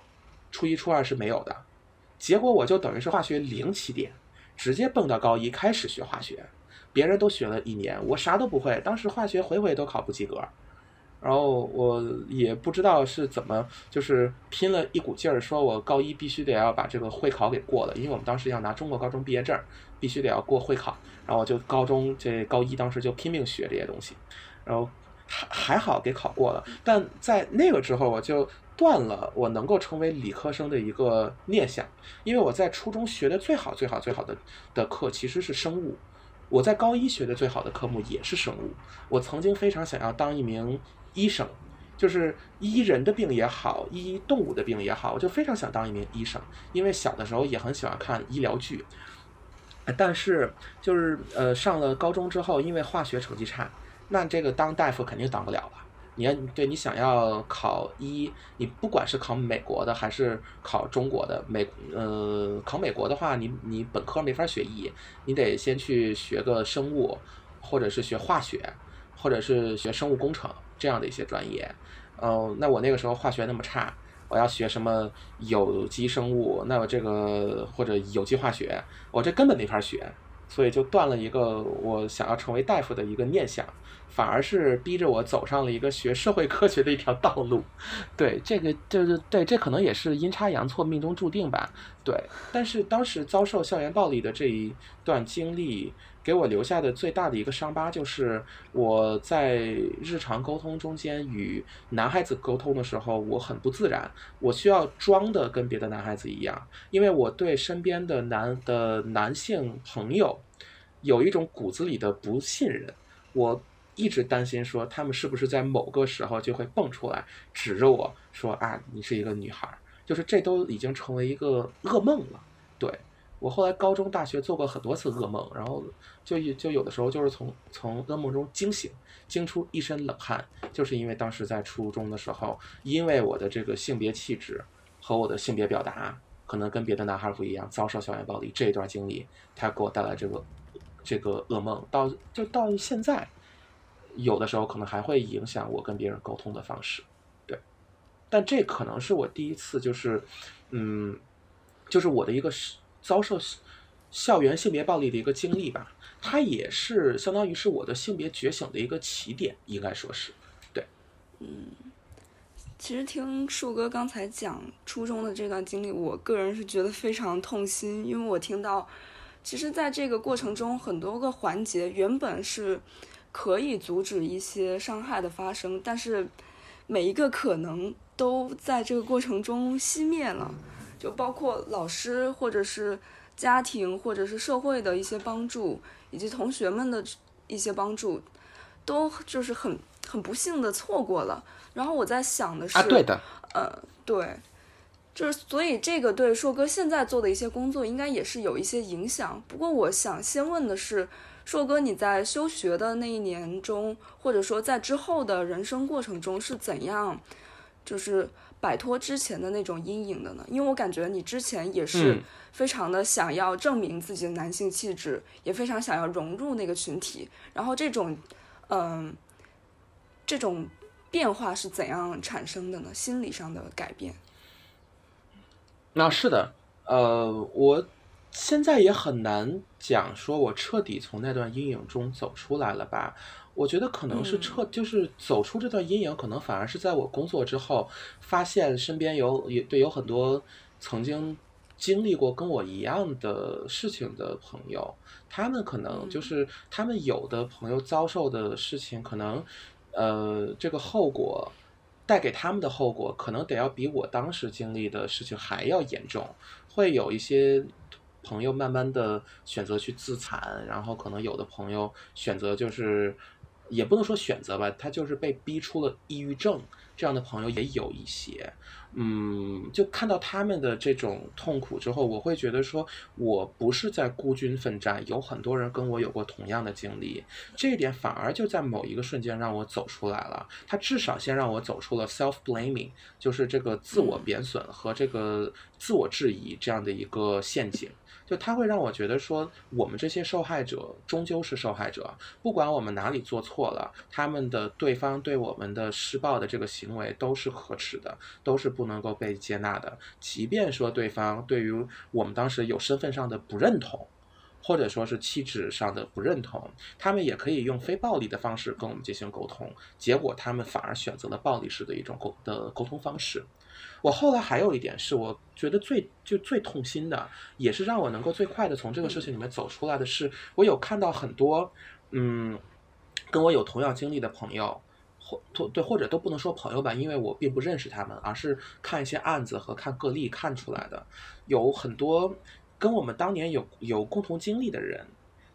初一、初二是没有的。结果我就等于是化学零起点，直接蹦到高一开始学化学，别人都学了一年，我啥都不会。当时化学回回都考不及格，然后我也不知道是怎么，就是拼了一股劲儿，说我高一必须得要把这个会考给过了，因为我们当时要拿中国高中毕业证，必须得要过会考。然后我就高中这高一当时就拼命学这些东西，然后还还好给考过了。但在那个之后，我就断了我能够成为理科生的一个念想，因为我在初中学的最好最好最好的的课其实是生物，我在高一学的最好的科目也是生物。我曾经非常想要当一名医生，就是医人的病也好，医动物的病也好，我就非常想当一名医生，因为小的时候也很喜欢看医疗剧。但是就是呃上了高中之后，因为化学成绩差，那这个当大夫肯定当不了了。你要对你想要考医，你不管是考美国的还是考中国的美，呃，考美国的话，你你本科没法学医，你得先去学个生物，或者是学化学，或者是学生物工程这样的一些专业。嗯，那我那个时候化学那么差，我要学什么有机生物，那我这个或者有机化学，我这根本没法学，所以就断了一个我想要成为大夫的一个念想。反而是逼着我走上了一个学社会科学的一条道路，对这个就是对这可能也是阴差阳错、命中注定吧。对，但是当时遭受校园暴力的这一段经历，给我留下的最大的一个伤疤，就是我在日常沟通中间与男孩子沟通的时候，我很不自然，我需要装的跟别的男孩子一样，因为我对身边的男的男性朋友有一种骨子里的不信任，我。一直担心说他们是不是在某个时候就会蹦出来指着我说啊，你是一个女孩，就是这都已经成为一个噩梦了。对我后来高中、大学做过很多次噩梦，然后就就有的时候就是从从噩梦中惊醒，惊出一身冷汗，就是因为当时在初中的时候，因为我的这个性别气质和我的性别表达可能跟别的男孩不一样，遭受校园暴力这一段经历，它给我带来这个这个噩梦，到就到现在。有的时候可能还会影响我跟别人沟通的方式，对，但这可能是我第一次，就是，嗯，就是我的一个遭受校园性别暴力的一个经历吧，它也是相当于是我的性别觉醒的一个起点，应该说是，对，嗯，其实听树哥刚才讲初中的这段经历，我个人是觉得非常痛心，因为我听到，其实在这个过程中很多个环节原本是。可以阻止一些伤害的发生，但是每一个可能都在这个过程中熄灭了，就包括老师或者是家庭或者是社会的一些帮助，以及同学们的一些帮助，都就是很很不幸的错过了。然后我在想的是，啊，对的，呃，对，就是所以这个对硕哥现在做的一些工作应该也是有一些影响。不过我想先问的是。硕哥，你在休学的那一年中，或者说在之后的人生过程中是怎样，就是摆脱之前的那种阴影的呢？因为我感觉你之前也是非常的想要证明自己的男性气质，也非常想要融入那个群体。然后这种，嗯，这种变化是怎样产生的呢？心理上的改变？那是的，呃，我。现在也很难讲，说我彻底从那段阴影中走出来了吧？我觉得可能是彻，就是走出这段阴影，可能反而是在我工作之后，发现身边有也对有很多曾经经历过跟我一样的事情的朋友，他们可能就是他们有的朋友遭受的事情，可能呃这个后果带给他们的后果，可能得要比我当时经历的事情还要严重，会有一些。朋友慢慢的选择去自残，然后可能有的朋友选择就是，也不能说选择吧，他就是被逼出了抑郁症，这样的朋友也有一些。嗯，就看到他们的这种痛苦之后，我会觉得说，我不是在孤军奋战，有很多人跟我有过同样的经历，这一点反而就在某一个瞬间让我走出来了。他至少先让我走出了 self blaming，就是这个自我贬损和这个自我质疑这样的一个陷阱。就他会让我觉得说，我们这些受害者终究是受害者，不管我们哪里做错了，他们的对方对我们的施暴的这个行为都是可耻的，都是不能够被接纳的。即便说对方对于我们当时有身份上的不认同，或者说是气质上的不认同，他们也可以用非暴力的方式跟我们进行沟通，结果他们反而选择了暴力式的一种沟的沟通方式。我后来还有一点是我觉得最就最痛心的，也是让我能够最快的从这个事情里面走出来的是，我有看到很多，嗯，跟我有同样经历的朋友，或对或者都不能说朋友吧，因为我并不认识他们，而是看一些案子和看个例看出来的，有很多跟我们当年有有共同经历的人，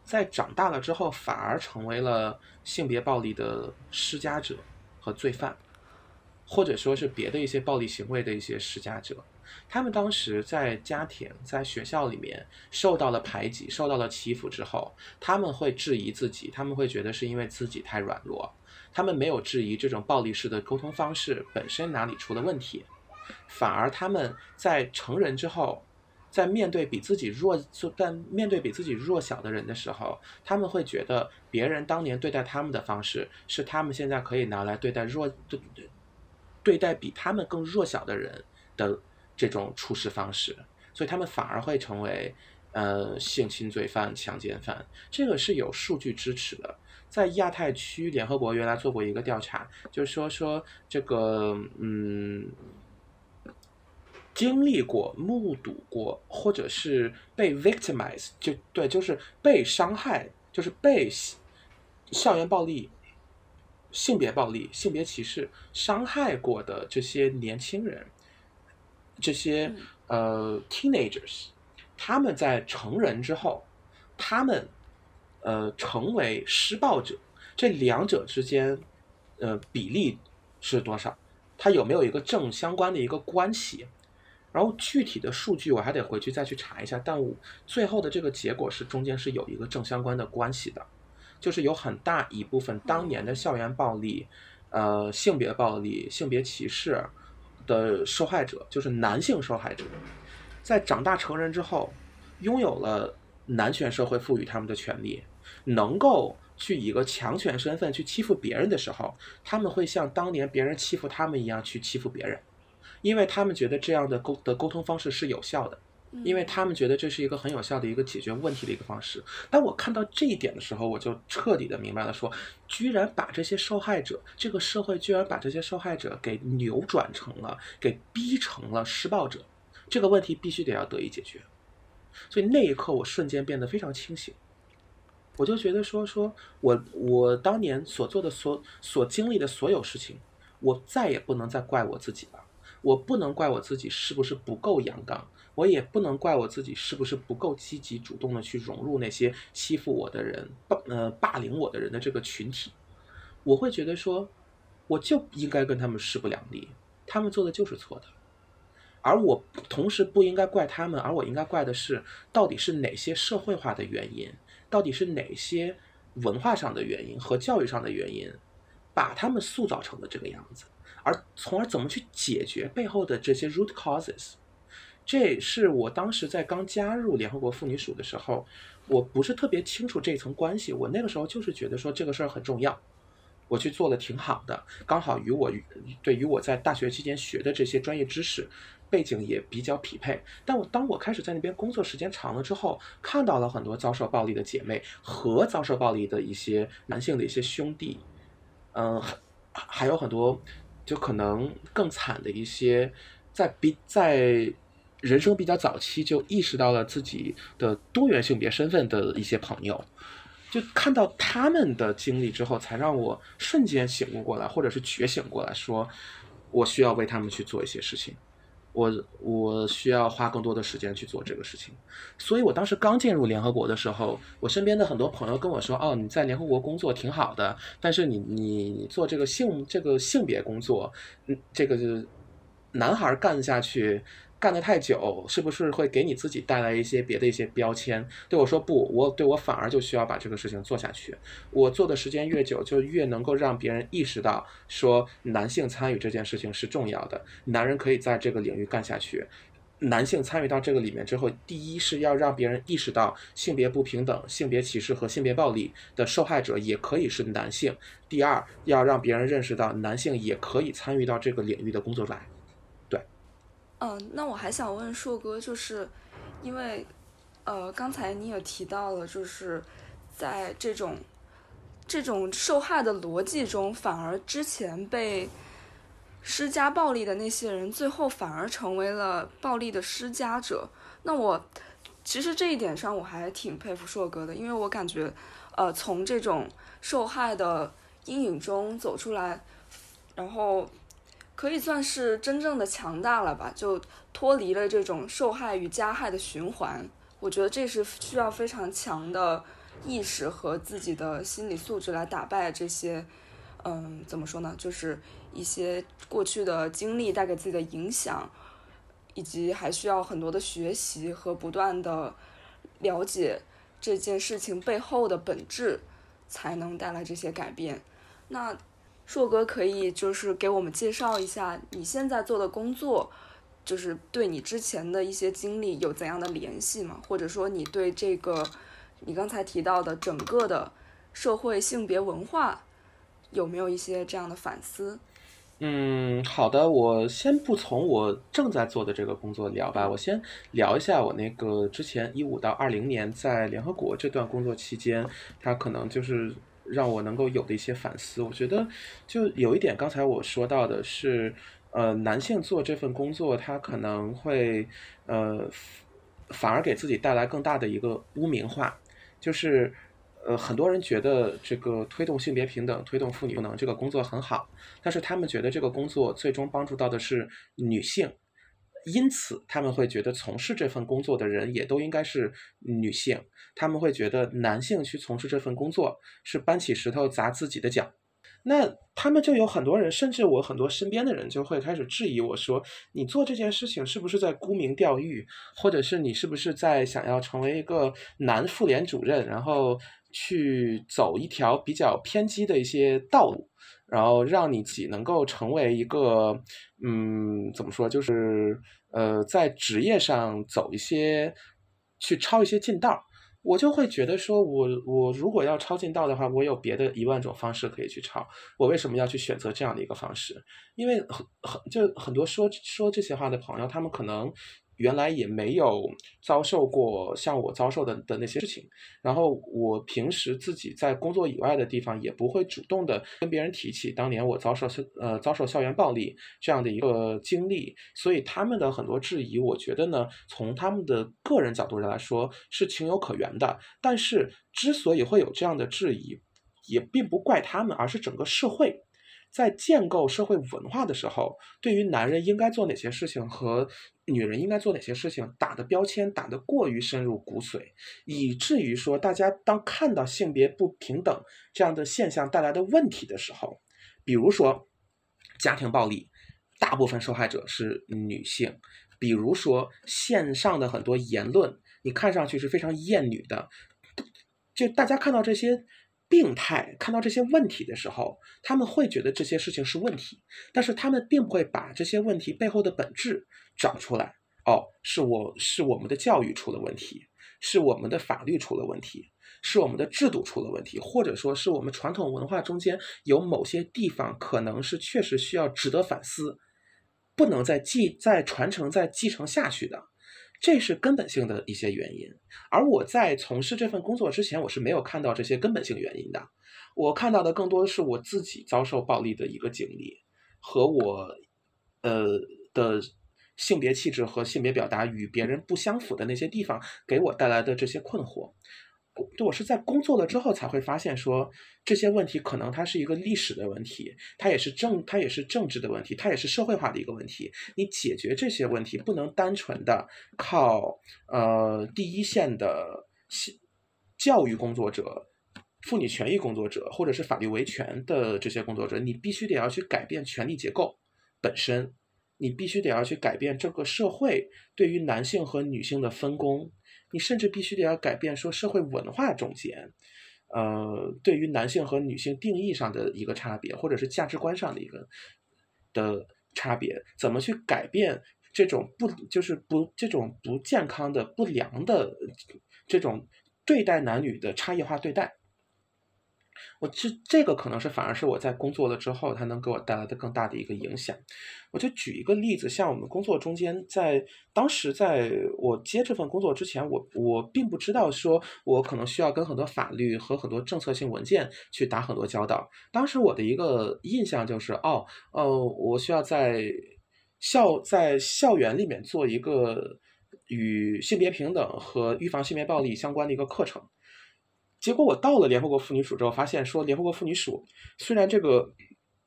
在长大了之后反而成为了性别暴力的施加者和罪犯，或者说是别的一些暴力行为的一些施加者。他们当时在家庭、在学校里面受到了排挤、受到了欺负之后，他们会质疑自己，他们会觉得是因为自己太软弱，他们没有质疑这种暴力式的沟通方式本身哪里出了问题，反而他们在成人之后，在面对比自己弱、在面对比自己弱小的人的时候，他们会觉得别人当年对待他们的方式是他们现在可以拿来对待弱、对对待比他们更弱小的人的。这种处事方式，所以他们反而会成为呃性侵罪犯、强奸犯，这个是有数据支持的。在亚太区，联合国原来做过一个调查，就是说说这个嗯，经历过、目睹过，或者是被 victimize，就对，就是被伤害，就是被校园暴力、性别暴力、性别歧视伤害过的这些年轻人。这些呃，teenagers，他们在成人之后，他们呃成为施暴者，这两者之间呃比例是多少？它有没有一个正相关的一个关系？然后具体的数据我还得回去再去查一下。但我最后的这个结果是中间是有一个正相关的关系的，就是有很大一部分当年的校园暴力、呃性别暴力、性别歧视。的受害者就是男性受害者，在长大成人之后，拥有了男权社会赋予他们的权利，能够去以一个强权身份去欺负别人的时候，他们会像当年别人欺负他们一样去欺负别人，因为他们觉得这样的沟的沟通方式是有效的。因为他们觉得这是一个很有效的一个解决问题的一个方式。当我看到这一点的时候，我就彻底的明白了：说，居然把这些受害者，这个社会居然把这些受害者给扭转成了，给逼成了施暴者，这个问题必须得要得以解决。所以那一刻，我瞬间变得非常清醒。我就觉得说，说我我当年所做的所所经历的所有事情，我再也不能再怪我自己了。我不能怪我自己是不是不够阳刚。我也不能怪我自己是不是不够积极主动的去融入那些欺负我的人、霸呃霸凌我的人的这个群体，我会觉得说，我就应该跟他们势不两立，他们做的就是错的，而我同时不应该怪他们，而我应该怪的是，到底是哪些社会化的原因，到底是哪些文化上的原因和教育上的原因，把他们塑造成了这个样子，而从而怎么去解决背后的这些 root causes。这是我当时在刚加入联合国妇女署的时候，我不是特别清楚这一层关系。我那个时候就是觉得说这个事儿很重要，我去做的挺好的，刚好与我对于我在大学期间学的这些专业知识背景也比较匹配。但我当我开始在那边工作时间长了之后，看到了很多遭受暴力的姐妹和遭受暴力的一些男性的一些兄弟，嗯，还还有很多就可能更惨的一些在比在。人生比较早期就意识到了自己的多元性别身份的一些朋友，就看到他们的经历之后，才让我瞬间醒悟过来，或者是觉醒过来，说我需要为他们去做一些事情，我我需要花更多的时间去做这个事情。所以我当时刚进入联合国的时候，我身边的很多朋友跟我说：“哦，你在联合国工作挺好的，但是你你做这个性这个性别工作，嗯，这个是男孩干下去。”干得太久，是不是会给你自己带来一些别的一些标签？对我说不，我对我反而就需要把这个事情做下去。我做的时间越久，就越能够让别人意识到，说男性参与这件事情是重要的，男人可以在这个领域干下去。男性参与到这个里面之后，第一是要让别人意识到性别不平等、性别歧视和性别暴力的受害者也可以是男性；第二，要让别人认识到男性也可以参与到这个领域的工作来。嗯，那我还想问硕哥，就是因为，呃，刚才你也提到了，就是在这种这种受害的逻辑中，反而之前被施加暴力的那些人，最后反而成为了暴力的施加者。那我其实这一点上，我还挺佩服硕哥的，因为我感觉，呃，从这种受害的阴影中走出来。然后可以算是真正的强大了吧，就脱离了这种受害与加害的循环。我觉得这是需要非常强的意识和自己的心理素质来打败这些，嗯，怎么说呢？就是一些过去的经历带给自己的影响，以及还需要很多的学习和不断的了解这件事情背后的本质，才能带来这些改变。那硕哥可以就是给我们介绍一下你现在做的工作，就是对你之前的一些经历有怎样的联系吗？或者说你对这个你刚才提到的整个的社会性别文化有没有一些这样的反思？嗯，好的，我先不从我正在做的这个工作聊吧，我先聊一下我那个之前一五到二零年在联合国这段工作期间，它可能就是让我能够有的一些反思。我觉得就有一点，刚才我说到的是，呃，男性做这份工作，他可能会呃反而给自己带来更大的一个污名化，就是。呃，很多人觉得这个推动性别平等、推动妇女赋能这个工作很好，但是他们觉得这个工作最终帮助到的是女性，因此他们会觉得从事这份工作的人也都应该是女性，他们会觉得男性去从事这份工作是搬起石头砸自己的脚。那他们就有很多人，甚至我很多身边的人就会开始质疑我说：“你做这件事情是不是在沽名钓誉，或者是你是不是在想要成为一个男妇联主任，然后？”去走一条比较偏激的一些道路，然后让你自己能够成为一个，嗯，怎么说，就是呃，在职业上走一些，去抄一些近道。我就会觉得说，我我如果要抄近道的话，我有别的一万种方式可以去抄。我为什么要去选择这样的一个方式？因为很很就很多说说这些话的朋友，他们可能。原来也没有遭受过像我遭受的的那些事情，然后我平时自己在工作以外的地方也不会主动的跟别人提起当年我遭受校呃遭受校园暴力这样的一个经历，所以他们的很多质疑，我觉得呢，从他们的个人角度上来说是情有可原的。但是之所以会有这样的质疑，也并不怪他们，而是整个社会。在建构社会文化的时候，对于男人应该做哪些事情和女人应该做哪些事情打的标签打得过于深入骨髓，以至于说大家当看到性别不平等这样的现象带来的问题的时候，比如说家庭暴力，大部分受害者是女性；比如说线上的很多言论，你看上去是非常厌女的，就大家看到这些。病态看到这些问题的时候，他们会觉得这些事情是问题，但是他们并不会把这些问题背后的本质找出来。哦，是我是我们的教育出了问题，是我们的法律出了问题，是我们的制度出了问题，或者说是我们传统文化中间有某些地方可能是确实需要值得反思，不能再继再传承再继承下去的。这是根本性的一些原因，而我在从事这份工作之前，我是没有看到这些根本性原因的。我看到的更多的是我自己遭受暴力的一个经历，和我，呃的性别气质和性别表达与别人不相符的那些地方，给我带来的这些困惑。对我是在工作了之后才会发现，说这些问题可能它是一个历史的问题，它也是政，它也是政治的问题，它也是社会化的一个问题。你解决这些问题，不能单纯的靠呃第一线的教育工作者、妇女权益工作者或者是法律维权的这些工作者，你必须得要去改变权力结构本身，你必须得要去改变这个社会对于男性和女性的分工。你甚至必须得要改变说社会文化中间，呃，对于男性和女性定义上的一个差别，或者是价值观上的一个的差别，怎么去改变这种不就是不这种不健康的不良的这种对待男女的差异化对待？我这这个可能是反而是我在工作了之后，它能给我带来的更大的一个影响。我就举一个例子，像我们工作中间，在当时在我接这份工作之前，我我并不知道说我可能需要跟很多法律和很多政策性文件去打很多交道。当时我的一个印象就是，哦，呃，我需要在校在校园里面做一个与性别平等和预防性别暴力相关的一个课程。结果我到了联合国妇女署之后，发现说联合国妇女署虽然这个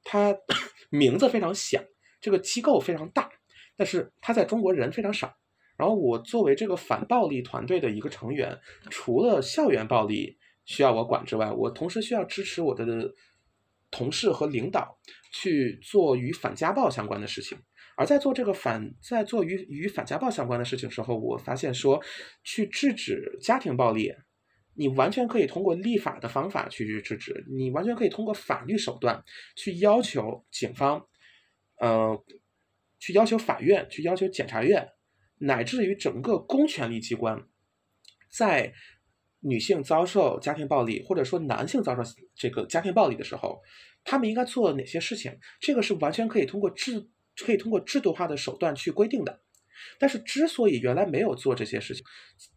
它 名字非常响，这个机构非常大，但是它在中国人非常少。然后我作为这个反暴力团队的一个成员，除了校园暴力需要我管之外，我同时需要支持我的同事和领导去做与反家暴相关的事情。而在做这个反，在做与与反家暴相关的事情时候，我发现说，去制止家庭暴力，你完全可以通过立法的方法去制止，你完全可以通过法律手段去要求警方，呃，去要求法院，去要求检察院，乃至于整个公权力机关，在女性遭受家庭暴力，或者说男性遭受这个家庭暴力的时候，他们应该做哪些事情？这个是完全可以通过制。可以通过制度化的手段去规定的，但是之所以原来没有做这些事情，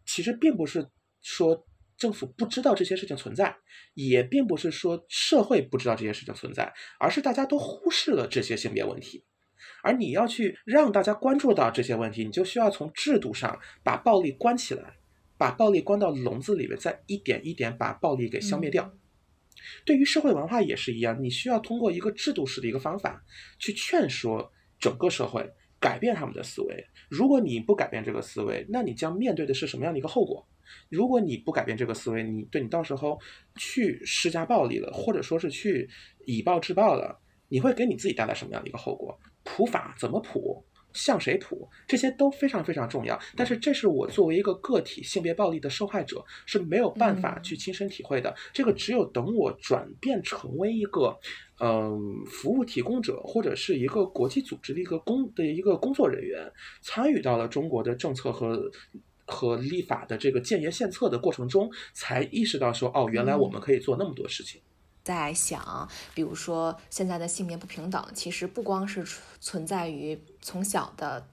其实并不是说政府不知道这些事情存在，也并不是说社会不知道这些事情存在，而是大家都忽视了这些性别问题。而你要去让大家关注到这些问题，你就需要从制度上把暴力关起来，把暴力关到笼子里面，再一点一点把暴力给消灭掉。对于社会文化也是一样，你需要通过一个制度式的一个方法去劝说。整个社会改变他们的思维。如果你不改变这个思维，那你将面对的是什么样的一个后果？如果你不改变这个思维，你对你到时候去施加暴力了，或者说是去以暴制暴了，你会给你自己带来什么样的一个后果？普法怎么普？向谁普？这些都非常非常重要。但是这是我作为一个个体性别暴力的受害者是没有办法去亲身体会的。这个只有等我转变成为一个。嗯，服务提供者或者是一个国际组织的一个工的一个工作人员，参与到了中国的政策和和立法的这个建言献策的过程中，才意识到说，哦，原来我们可以做那么多事情。在想，比如说现在的性别不平等，其实不光是存在于从小的。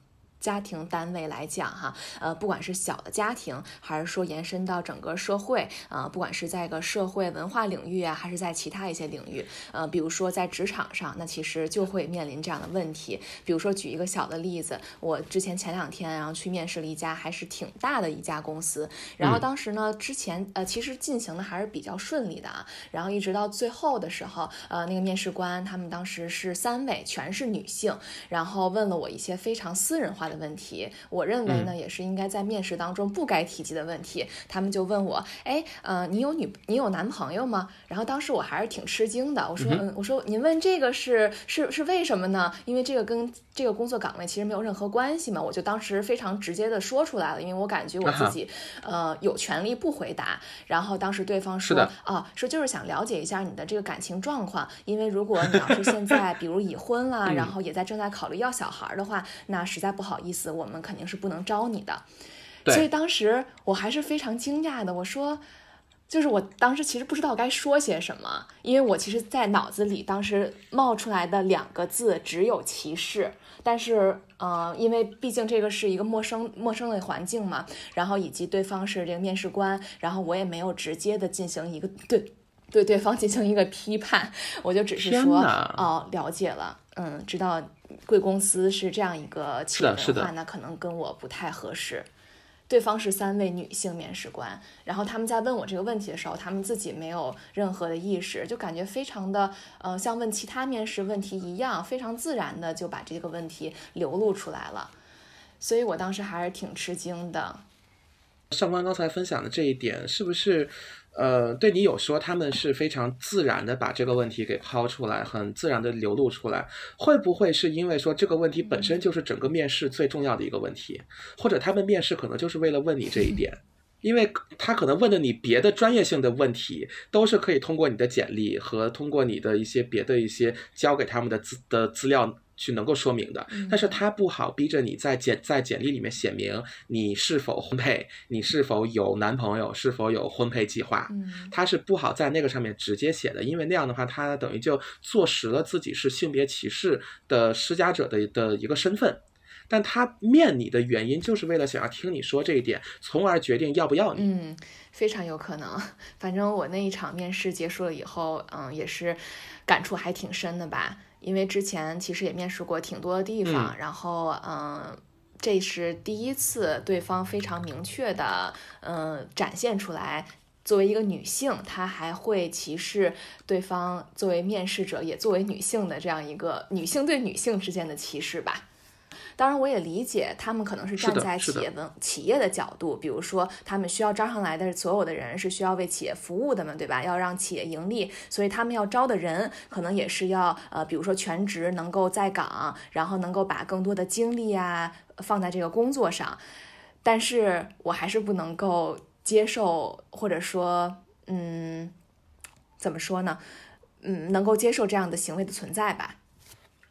家庭单位来讲，哈，呃，不管是小的家庭，还是说延伸到整个社会，啊，不管是在一个社会文化领域啊，还是在其他一些领域，呃，比如说在职场上，那其实就会面临这样的问题。比如说举一个小的例子，我之前前两天然后去面试了一家还是挺大的一家公司，然后当时呢，之前呃其实进行的还是比较顺利的啊，然后一直到最后的时候，呃，那个面试官他们当时是三位，全是女性，然后问了我一些非常私人化的。问题，我认为呢，也是应该在面试当中不该提及的问题。他们就问我，哎，呃，你有女，你有男朋友吗？然后当时我还是挺吃惊的，我说，嗯，我说您问这个是是是为什么呢？因为这个跟这个工作岗位其实没有任何关系嘛。我就当时非常直接的说出来了，因为我感觉我自己，呃，有权利不回答。然后当时对方说，啊，说就是想了解一下你的这个感情状况，因为如果你要是现在 比如已婚啦，然后也在正在考虑要小孩的话，那实在不好。意思，我们肯定是不能招你的，所以当时我还是非常惊讶的。我说，就是我当时其实不知道该说些什么，因为我其实，在脑子里当时冒出来的两个字只有歧视。但是，呃，因为毕竟这个是一个陌生陌生的环境嘛，然后以及对方是这个面试官，然后我也没有直接的进行一个对对对方进行一个批判，我就只是说，哦，了解了，嗯，知道。贵公司是这样一个企业文化，那可能跟我不太合适。对方是三位女性面试官，然后他们在问我这个问题的时候，他们自己没有任何的意识，就感觉非常的，呃，像问其他面试问题一样，非常自然的就把这个问题流露出来了。所以我当时还是挺吃惊的。上官刚才分享的这一点，是不是？呃，对你有说他们是非常自然的把这个问题给抛出来，很自然的流露出来，会不会是因为说这个问题本身就是整个面试最重要的一个问题，或者他们面试可能就是为了问你这一点，因为他可能问的你别的专业性的问题都是可以通过你的简历和通过你的一些别的一些交给他们的资的资料。去能够说明的，但是他不好逼着你在简在简历里面写明你是否婚配，你是否有男朋友，是否有婚配计划，他是不好在那个上面直接写的，因为那样的话，他等于就坐实了自己是性别歧视的施加者的的一个身份，但他面你的原因就是为了想要听你说这一点，从而决定要不要你。嗯，非常有可能，反正我那一场面试结束了以后，嗯，也是感触还挺深的吧。因为之前其实也面试过挺多的地方，然后嗯，这是第一次对方非常明确的嗯展现出来作为一个女性，她还会歧视对方作为面试者也作为女性的这样一个女性对女性之间的歧视吧。当然，我也理解他们可能是站在企业文企业的角度，比如说他们需要招上来的所有的人是需要为企业服务的嘛，对吧？要让企业盈利，所以他们要招的人可能也是要呃，比如说全职能够在岗，然后能够把更多的精力啊放在这个工作上。但是我还是不能够接受，或者说，嗯，怎么说呢？嗯，能够接受这样的行为的存在吧。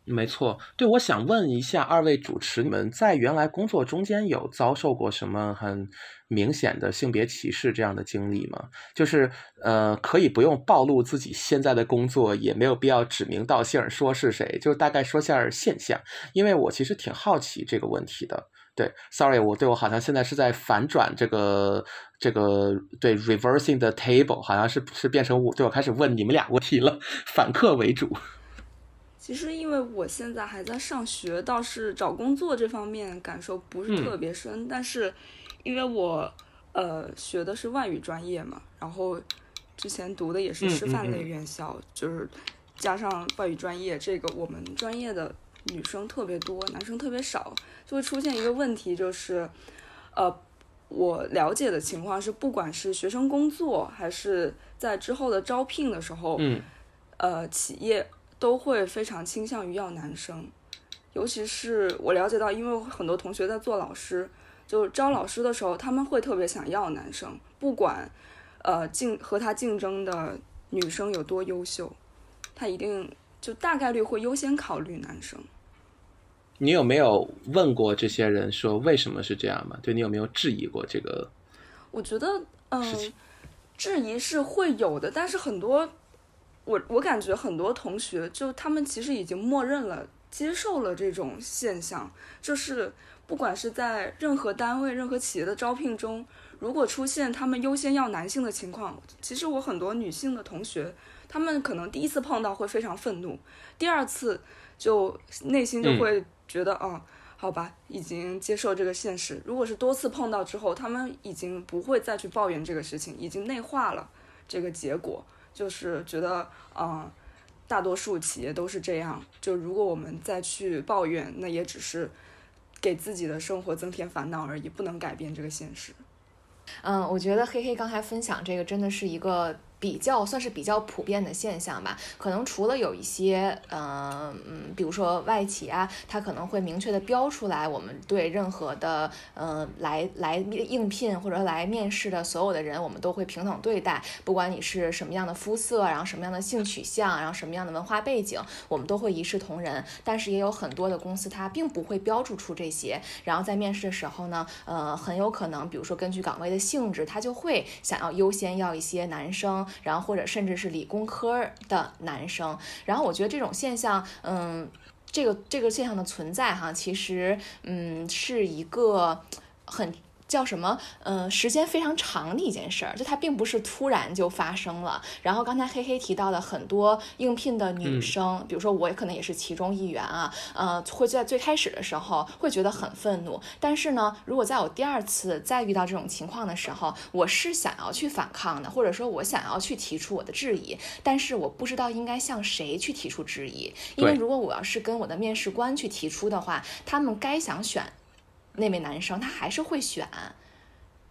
没错，对，我想问一下二位主持，你们在原来工作中间有遭受过什么很明显的性别歧视这样的经历吗？就是呃，可以不用暴露自己现在的工作，也没有必要指名道姓说是谁，就大概说下现象，因为我其实挺好奇这个问题的。对，sorry，我对我好像现在是在反转这个这个对 reversing the table，好像是是变成我对我开始问你们俩问题了，反客为主。其实，因为我现在还在上学，倒是找工作这方面感受不是特别深。但是，因为我呃学的是外语专业嘛，然后之前读的也是师范类院校，就是加上外语专业，这个我们专业的女生特别多，男生特别少，就会出现一个问题，就是呃，我了解的情况是，不管是学生工作，还是在之后的招聘的时候，嗯，呃，企业。都会非常倾向于要男生，尤其是我了解到，因为很多同学在做老师，就招老师的时候，他们会特别想要男生，不管，呃，竞和他竞争的女生有多优秀，他一定就大概率会优先考虑男生。你有没有问过这些人说为什么是这样吗？对你有没有质疑过这个？我觉得，嗯，质疑是会有的，但是很多。我我感觉很多同学就他们其实已经默认了、接受了这种现象，就是不管是在任何单位、任何企业的招聘中，如果出现他们优先要男性的情况，其实我很多女性的同学，他们可能第一次碰到会非常愤怒，第二次就内心就会觉得，嗯，好吧，已经接受这个现实。如果是多次碰到之后，他们已经不会再去抱怨这个事情，已经内化了这个结果。就是觉得，嗯，大多数企业都是这样。就如果我们再去抱怨，那也只是给自己的生活增添烦恼而已，不能改变这个现实。嗯，我觉得黑黑刚才分享这个真的是一个。比较算是比较普遍的现象吧，可能除了有一些，嗯嗯，比如说外企啊，它可能会明确的标出来，我们对任何的，嗯，来来应聘或者来面试的所有的人，我们都会平等对待，不管你是什么样的肤色，然后什么样的性取向，然后什么样的文化背景，我们都会一视同仁。但是也有很多的公司，它并不会标注出这些，然后在面试的时候呢，呃，很有可能，比如说根据岗位的性质，他就会想要优先要一些男生。然后或者甚至是理工科的男生，然后我觉得这种现象，嗯，这个这个现象的存在哈，其实嗯是一个很。叫什么？嗯，时间非常长的一件事儿，就它并不是突然就发生了。然后刚才黑黑提到的很多应聘的女生，比如说我也可能也是其中一员啊，呃，会在最开始的时候会觉得很愤怒。但是呢，如果在我第二次再遇到这种情况的时候，我是想要去反抗的，或者说我想要去提出我的质疑，但是我不知道应该向谁去提出质疑，因为如果我要是跟我的面试官去提出的话，他们该想选。那位男生他还是会选。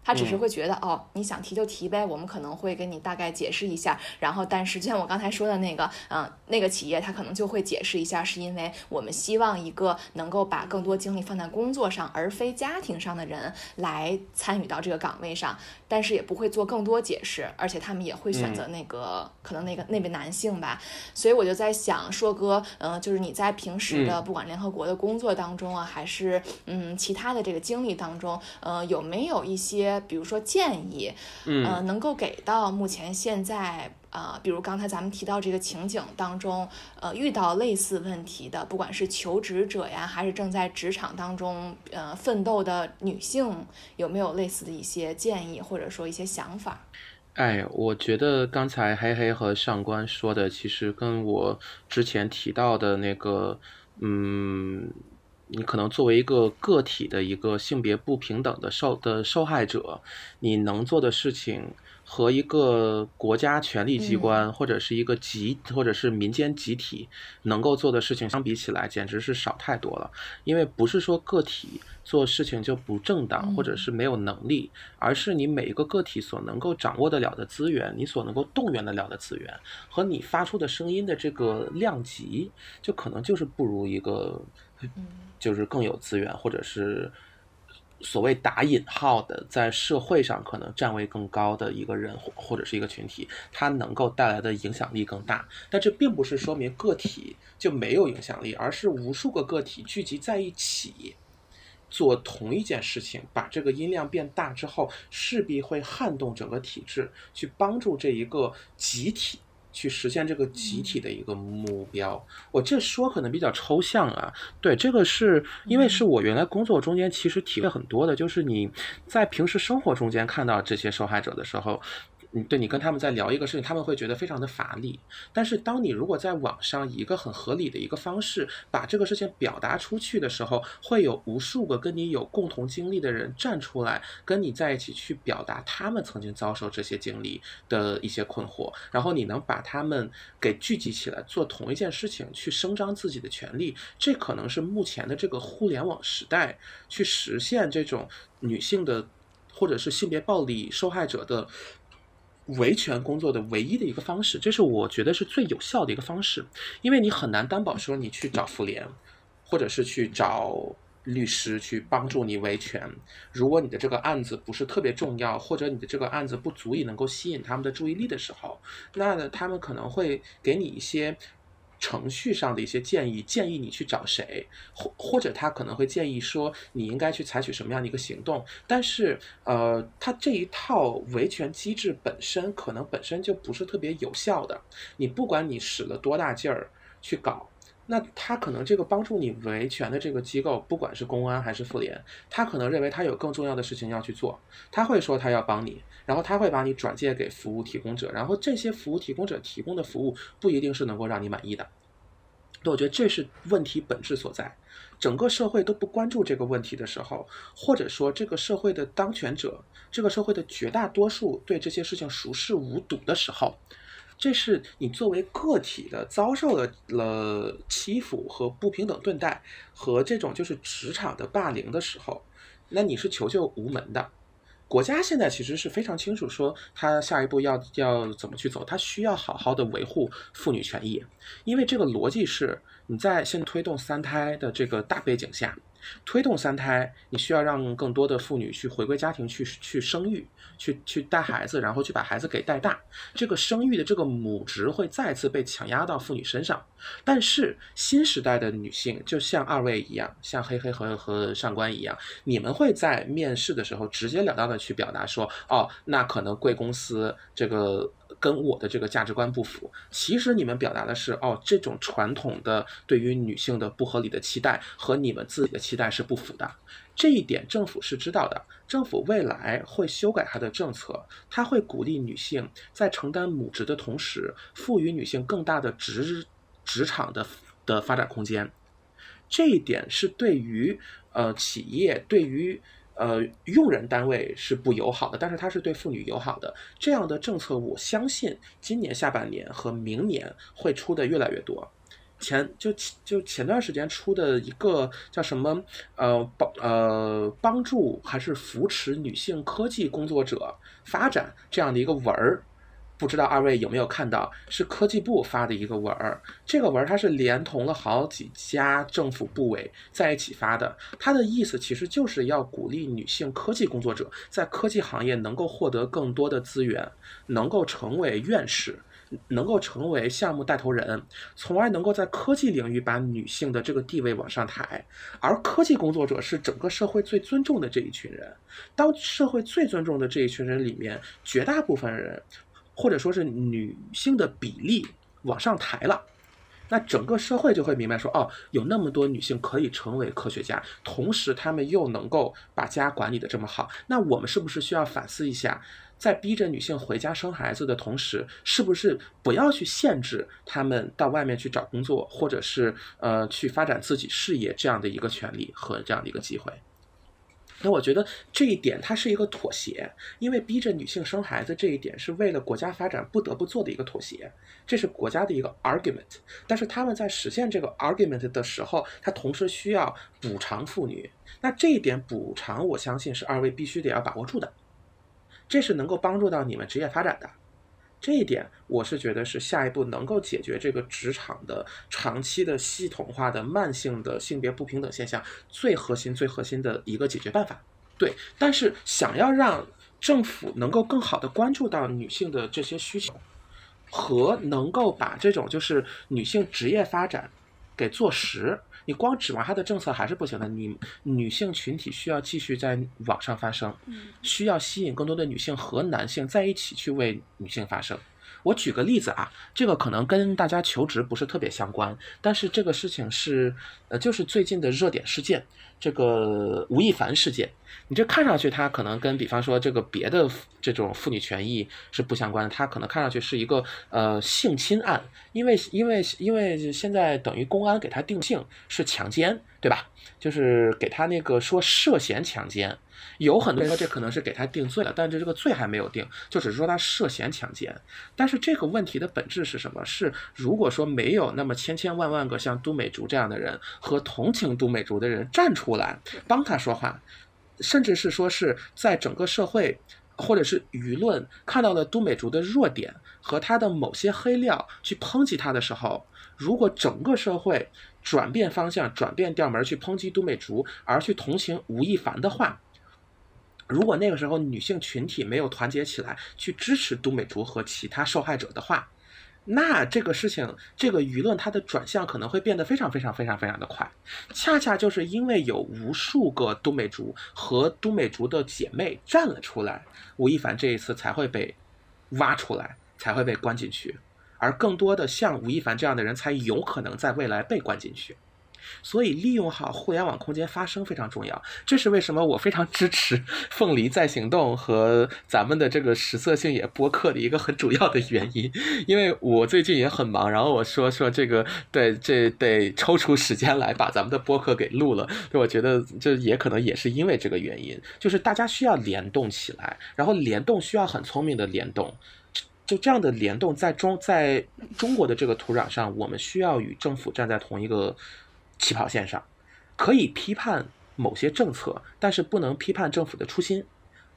他只是会觉得哦，你想提就提呗，我们可能会跟你大概解释一下。然后，但是就像我刚才说的那个，嗯，那个企业他可能就会解释一下，是因为我们希望一个能够把更多精力放在工作上而非家庭上的人来参与到这个岗位上。但是也不会做更多解释，而且他们也会选择那个可能那个那位男性吧。所以我就在想，硕哥，嗯，就是你在平时的不管联合国的工作当中啊，还是嗯其他的这个经历当中，呃，有没有一些？比如说建议，嗯，能够给到目前现在啊，比如刚才咱们提到这个情景当中，呃，遇到类似问题的，不管是求职者呀，还是正在职场当中呃奋斗的女性，有没有类似的一些建议或者说一些想法？哎，我觉得刚才黑黑和上官说的，其实跟我之前提到的那个，嗯。你可能作为一个个体的一个性别不平等的受的受害者，你能做的事情。和一个国家权力机关或者是一个集或者是民间集体能够做的事情相比起来，简直是少太多了。因为不是说个体做事情就不正当或者是没有能力，而是你每一个个体所能够掌握得了的资源，你所能够动员得了的资源和你发出的声音的这个量级，就可能就是不如一个，就是更有资源或者是。所谓打引号的，在社会上可能站位更高的一个人或或者是一个群体，他能够带来的影响力更大。但这并不是说明个体就没有影响力，而是无数个个体聚集在一起做同一件事情，把这个音量变大之后，势必会撼动整个体制，去帮助这一个集体。去实现这个集体的一个目标，我这说可能比较抽象啊。对，这个是因为是我原来工作中间其实体会很多的，就是你在平时生活中间看到这些受害者的时候。你对你跟他们在聊一个事情，他们会觉得非常的乏力。但是，当你如果在网上以一个很合理的一个方式把这个事情表达出去的时候，会有无数个跟你有共同经历的人站出来跟你在一起去表达他们曾经遭受这些经历的一些困惑，然后你能把他们给聚集起来做同一件事情，去声张自己的权利。这可能是目前的这个互联网时代去实现这种女性的或者是性别暴力受害者的。维权工作的唯一的一个方式，这是我觉得是最有效的一个方式，因为你很难担保说你去找妇联，或者是去找律师去帮助你维权，如果你的这个案子不是特别重要，或者你的这个案子不足以能够吸引他们的注意力的时候，那他们可能会给你一些。程序上的一些建议，建议你去找谁，或或者他可能会建议说你应该去采取什么样的一个行动，但是呃，他这一套维权机制本身可能本身就不是特别有效的，你不管你使了多大劲儿去搞。那他可能这个帮助你维权的这个机构，不管是公安还是妇联，他可能认为他有更重要的事情要去做，他会说他要帮你，然后他会把你转借给服务提供者，然后这些服务提供者提供的服务不一定是能够让你满意的。那我觉得这是问题本质所在，整个社会都不关注这个问题的时候，或者说这个社会的当权者，这个社会的绝大多数对这些事情熟视无睹的时候。这是你作为个体的遭受了了欺负和不平等对待，和这种就是职场的霸凌的时候，那你是求救无门的。国家现在其实是非常清楚，说他下一步要要怎么去走，他需要好好的维护妇女权益，因为这个逻辑是你在现推动三胎的这个大背景下。推动三胎，你需要让更多的妇女去回归家庭，去去生育，去去带孩子，然后去把孩子给带大。这个生育的这个母职会再次被强压到妇女身上。但是新时代的女性，就像二位一样，像黑黑和和上官一样，你们会在面试的时候直截了当的去表达说，哦，那可能贵公司这个。跟我的这个价值观不符。其实你们表达的是，哦，这种传统的对于女性的不合理的期待和你们自己的期期待是不符的。这一点政府是知道的。政府未来会修改它的政策，它会鼓励女性在承担母职的同时，赋予女性更大的职职场的的发展空间。这一点是对于呃企业对于。呃，用人单位是不友好的，但是它是对妇女友好的。这样的政策，我相信今年下半年和明年会出的越来越多。前就就前段时间出的一个叫什么呃帮呃帮助还是扶持女性科技工作者发展这样的一个文儿。不知道二位有没有看到，是科技部发的一个文儿。这个文儿它是连同了好几家政府部委在一起发的。它的意思其实就是要鼓励女性科技工作者在科技行业能够获得更多的资源，能够成为院士，能够成为项目带头人，从而能够在科技领域把女性的这个地位往上抬。而科技工作者是整个社会最尊重的这一群人。当社会最尊重的这一群人里面，绝大部分人。或者说是女性的比例往上抬了，那整个社会就会明白说，哦，有那么多女性可以成为科学家，同时她们又能够把家管理的这么好，那我们是不是需要反思一下，在逼着女性回家生孩子的同时，是不是不要去限制她们到外面去找工作，或者是呃去发展自己事业这样的一个权利和这样的一个机会？那我觉得这一点它是一个妥协，因为逼着女性生孩子这一点是为了国家发展不得不做的一个妥协，这是国家的一个 argument。但是他们在实现这个 argument 的时候，他同时需要补偿妇女。那这一点补偿，我相信是二位必须得要把握住的，这是能够帮助到你们职业发展的。这一点，我是觉得是下一步能够解决这个职场的长期的系统化的慢性的性别不平等现象最核心、最核心的一个解决办法。对，但是想要让政府能够更好的关注到女性的这些需求，和能够把这种就是女性职业发展给做实。你光指望他的政策还是不行的，你女性群体需要继续在网上发声，需要吸引更多的女性和男性在一起去为女性发声。我举个例子啊，这个可能跟大家求职不是特别相关，但是这个事情是，呃，就是最近的热点事件，这个吴亦凡事件。你这看上去他可能跟比方说这个别的这种妇女权益是不相关的，他可能看上去是一个呃性侵案，因为因为因为现在等于公安给他定性是强奸，对吧？就是给他那个说涉嫌强奸。有很多人说这可能是给他定罪了，但这这个罪还没有定，就只是说他涉嫌强奸。但是这个问题的本质是什么？是如果说没有那么千千万万个像都美竹这样的人和同情都美竹的人站出来帮他说话，甚至是说是在整个社会或者是舆论看到了都美竹的弱点和他的某些黑料去抨击他的时候，如果整个社会转变方向、转变调门去抨击都美竹，而去同情吴亦凡的话。如果那个时候女性群体没有团结起来去支持都美竹和其他受害者的话，那这个事情，这个舆论它的转向可能会变得非常非常非常非常的快。恰恰就是因为有无数个都美竹和都美竹的姐妹站了出来，吴亦凡这一次才会被挖出来，才会被关进去，而更多的像吴亦凡这样的人才有可能在未来被关进去。所以，利用好互联网空间发声非常重要。这是为什么我非常支持“凤梨在行动”和咱们的这个实色性也播客的一个很主要的原因。因为我最近也很忙，然后我说说这个，对，这得抽出时间来把咱们的播客给录了。我觉得这也可能也是因为这个原因，就是大家需要联动起来，然后联动需要很聪明的联动。就这样的联动，在中在中国的这个土壤上，我们需要与政府站在同一个。起跑线上，可以批判某些政策，但是不能批判政府的初心。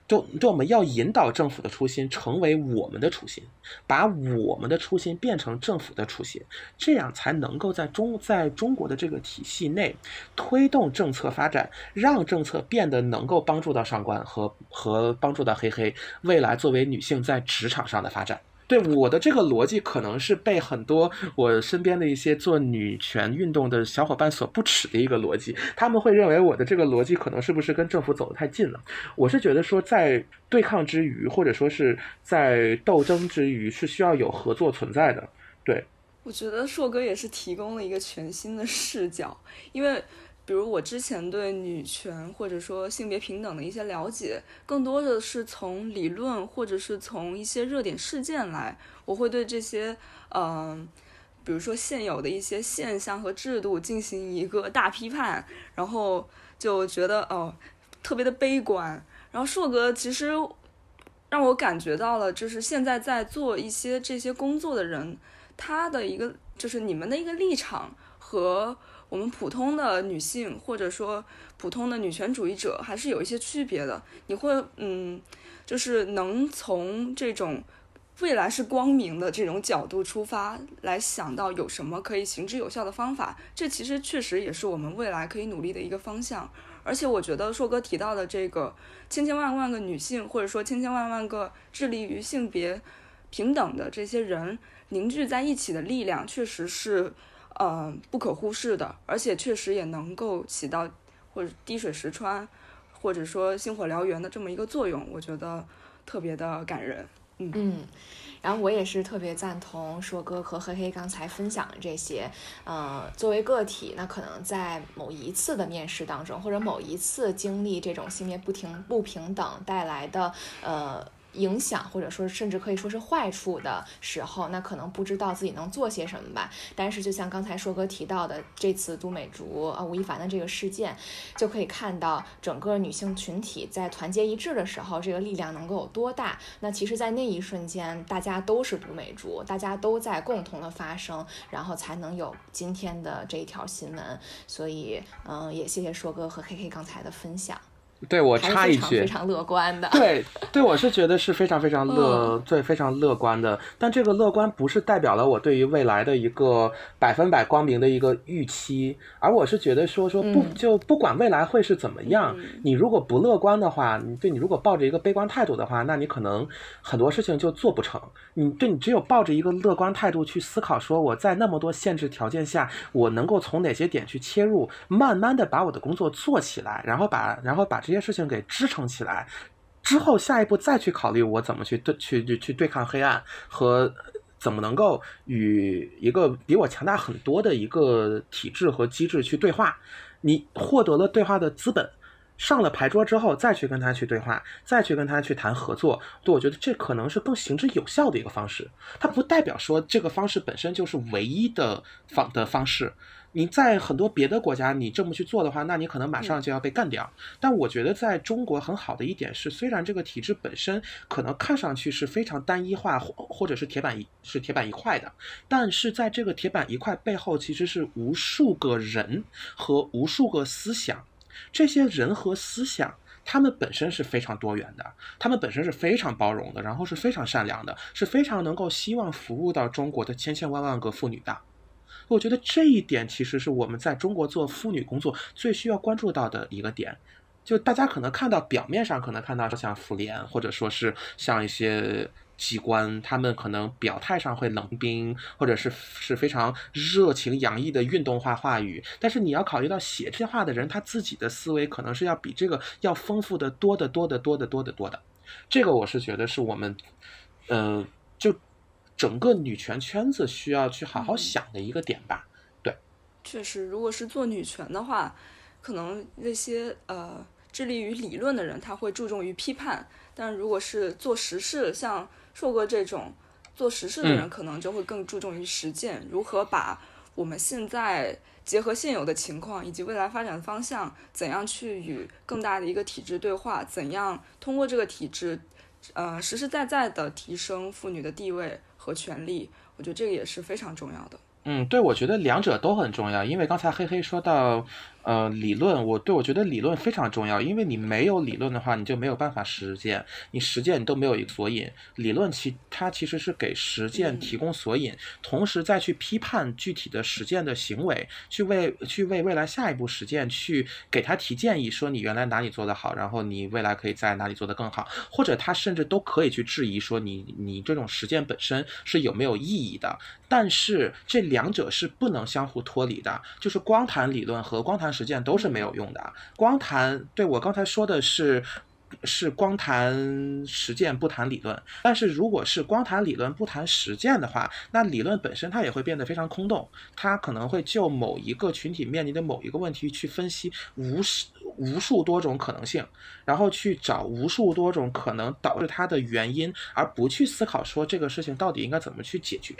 就就我们要引导政府的初心成为我们的初心，把我们的初心变成政府的初心，这样才能够在中在中国的这个体系内推动政策发展，让政策变得能够帮助到上官和和帮助到黑黑未来作为女性在职场上的发展。对我的这个逻辑，可能是被很多我身边的一些做女权运动的小伙伴所不耻的一个逻辑。他们会认为我的这个逻辑可能是不是跟政府走得太近了？我是觉得说，在对抗之余，或者说是在斗争之余，是需要有合作存在的。对，我觉得硕哥也是提供了一个全新的视角，因为。比如我之前对女权或者说性别平等的一些了解，更多的是从理论或者是从一些热点事件来，我会对这些，嗯，比如说现有的一些现象和制度进行一个大批判，然后就觉得哦，特别的悲观。然后硕哥其实让我感觉到了，就是现在在做一些这些工作的人，他的一个就是你们的一个立场和。我们普通的女性，或者说普通的女权主义者，还是有一些区别的。你会，嗯，就是能从这种未来是光明的这种角度出发，来想到有什么可以行之有效的方法。这其实确实也是我们未来可以努力的一个方向。而且我觉得硕哥提到的这个千千万万个女性，或者说千千万万个致力于性别平等的这些人凝聚在一起的力量，确实是。嗯，不可忽视的，而且确实也能够起到或者滴水石穿，或者说星火燎原的这么一个作用，我觉得特别的感人。嗯，然后我也是特别赞同硕哥和黑黑刚才分享的这些。呃，作为个体，那可能在某一次的面试当中，或者某一次经历这种性别不平不平等带来的呃。影响或者说甚至可以说是坏处的时候，那可能不知道自己能做些什么吧。但是就像刚才硕哥提到的，这次都美竹啊吴亦凡的这个事件，就可以看到整个女性群体在团结一致的时候，这个力量能够有多大。那其实，在那一瞬间，大家都是都美竹，大家都在共同的发声，然后才能有今天的这一条新闻。所以，嗯，也谢谢硕哥和 K K 刚才的分享。对我插一句，非常乐观的。对，对我是觉得是非常非常乐，对，非常乐观的。但这个乐观不是代表了我对于未来的一个百分百光明的一个预期，而我是觉得说说不就不管未来会是怎么样，你如果不乐观的话，你对你如果抱着一个悲观态度的话，那你可能很多事情就做不成。你对你只有抱着一个乐观态度去思考，说我在那么多限制条件下，我能够从哪些点去切入，慢慢的把我的工作做起来，然后把然后把。这些事情给支撑起来，之后下一步再去考虑我怎么去对去去去对抗黑暗和怎么能够与一个比我强大很多的一个体制和机制去对话。你获得了对话的资本，上了牌桌之后再去跟他去对话，再去跟他去谈合作，对我觉得这可能是更行之有效的一个方式。它不代表说这个方式本身就是唯一的方的方式。你在很多别的国家，你这么去做的话，那你可能马上就要被干掉。但我觉得在中国很好的一点是，虽然这个体制本身可能看上去是非常单一化，或或者是铁板一是铁板一块的，但是在这个铁板一块背后，其实是无数个人和无数个思想。这些人和思想，他们本身是非常多元的，他们本身是非常包容的，然后是非常善良的，是非常能够希望服务到中国的千千万万个妇女的。我觉得这一点其实是我们在中国做妇女工作最需要关注到的一个点。就大家可能看到表面上可能看到像妇联，或者说是像一些机关，他们可能表态上会冷冰，或者是是非常热情洋溢的运动化话语。但是你要考虑到写这些话的人，他自己的思维可能是要比这个要丰富的多得多得多得多得多的。这个我是觉得是我们，呃，就。整个女权圈子需要去好好想的一个点吧，对，确实，如果是做女权的话，可能那些呃致力于理论的人他会注重于批判，但如果是做实事，像硕哥这种做实事的人，可能就会更注重于实践，如何把我们现在结合现有的情况以及未来发展方向，怎样去与更大的一个体制对话，怎样通过这个体制，呃，实实在在的提升妇女的地位。和权利，我觉得这个也是非常重要的。嗯，对，我觉得两者都很重要，因为刚才黑黑说到。呃，理论，我对我觉得理论非常重要，因为你没有理论的话，你就没有办法实践，你实践你都没有一个索引。理论其它其实是给实践提供索引，同时再去批判具体的实践的行为，去为去为未来下一步实践去给他提建议，说你原来哪里做得好，然后你未来可以在哪里做得更好，或者他甚至都可以去质疑说你你这种实践本身是有没有意义的。但是这两者是不能相互脱离的，就是光谈理论和光谈。实践都是没有用的，光谈对我刚才说的是，是光谈实践不谈理论。但是如果是光谈理论不谈实践的话，那理论本身它也会变得非常空洞，它可能会就某一个群体面临的某一个问题去分析无数无数多种可能性，然后去找无数多种可能导致它的原因，而不去思考说这个事情到底应该怎么去解决。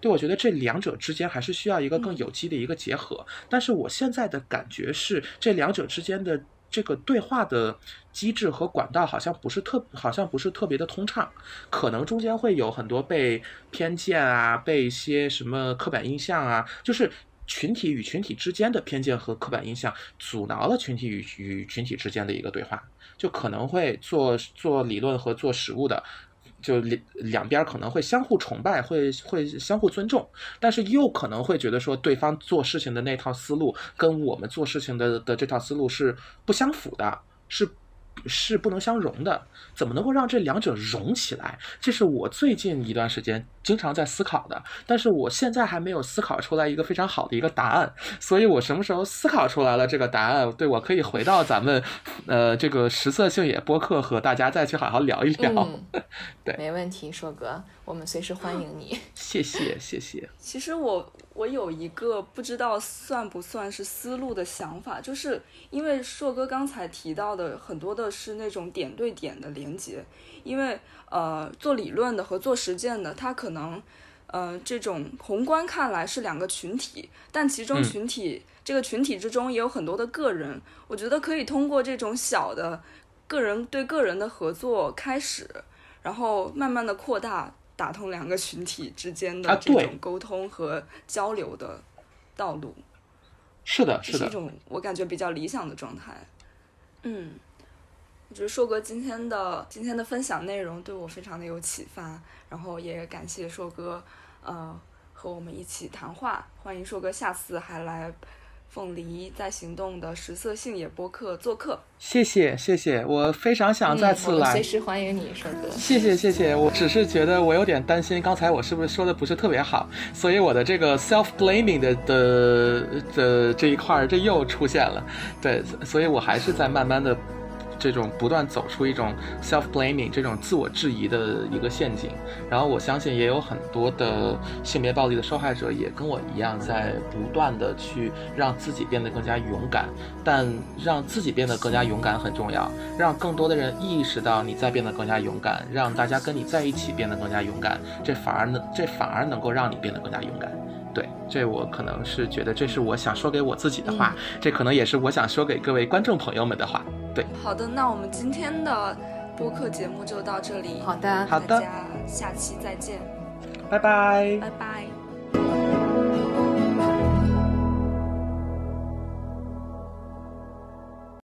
对，我觉得这两者之间还是需要一个更有机的一个结合。但是我现在的感觉是，这两者之间的这个对话的机制和管道好像不是特，好像不是特别的通畅，可能中间会有很多被偏见啊，被一些什么刻板印象啊，就是群体与群体之间的偏见和刻板印象阻挠了群体与与群体之间的一个对话，就可能会做做理论和做实物的。就两两边可能会相互崇拜，会会相互尊重，但是又可能会觉得说对方做事情的那套思路跟我们做事情的的这套思路是不相符的，是是不能相容的，怎么能够让这两者融起来？这是我最近一段时间经常在思考的，但是我现在还没有思考出来一个非常好的一个答案。所以我什么时候思考出来了这个答案，对我可以回到咱们，呃，这个实色性也播客和大家再去好好聊一聊。嗯，对没问题，硕哥，我们随时欢迎你。谢谢，谢谢。其实我我有一个不知道算不算是思路的想法，就是因为硕哥刚才提到的很多的是那种点对点的连接，因为呃做理论的和做实践的，他可能呃这种宏观看来是两个群体，但其中嗯群体、这个群体之中也有很多的个人，我觉得可以通过这种小的个人对个人的合作开始，然后慢慢的扩大。打通两个群体之间啊的这种沟通和交流的道路，是的，这是的，是一种我感觉比较理想的状态。嗯，我觉得硕哥今天的今天的分享内容对我非常的有启发，然后也感谢硕哥，呃，和我们一起谈话。欢迎硕哥下次还来凤梨在行动的食色性也播客做客。谢谢，谢谢。我非常想再次来嗯随。时欢迎你，帅哥。谢谢谢谢，我只是觉得我有点担心，刚才我是不是说的不是特别好，所以我的这个 self blaming 的的的这一块儿，这又出现了，对，所以我还是在慢慢的这种不断走出一种 self blaming 这种自我质疑的一个陷阱。然后我相信也有很多的性别暴力的受害者也跟我一样，在不断的去让自己变得更加勇敢，但让自己变得更加勇敢很重要，让更多的人意识到你在变得更加勇敢，让大家跟你在一起变得更加勇敢，这反而能这反而能够让你变得更加勇敢。对，这我可能是觉得这是我想说给我自己的话，这可能也是我想说给各位观众朋友们的话。对，好的，那我们今天的播客节目就到这里，好的，好的大家下期再见，拜拜。拜拜。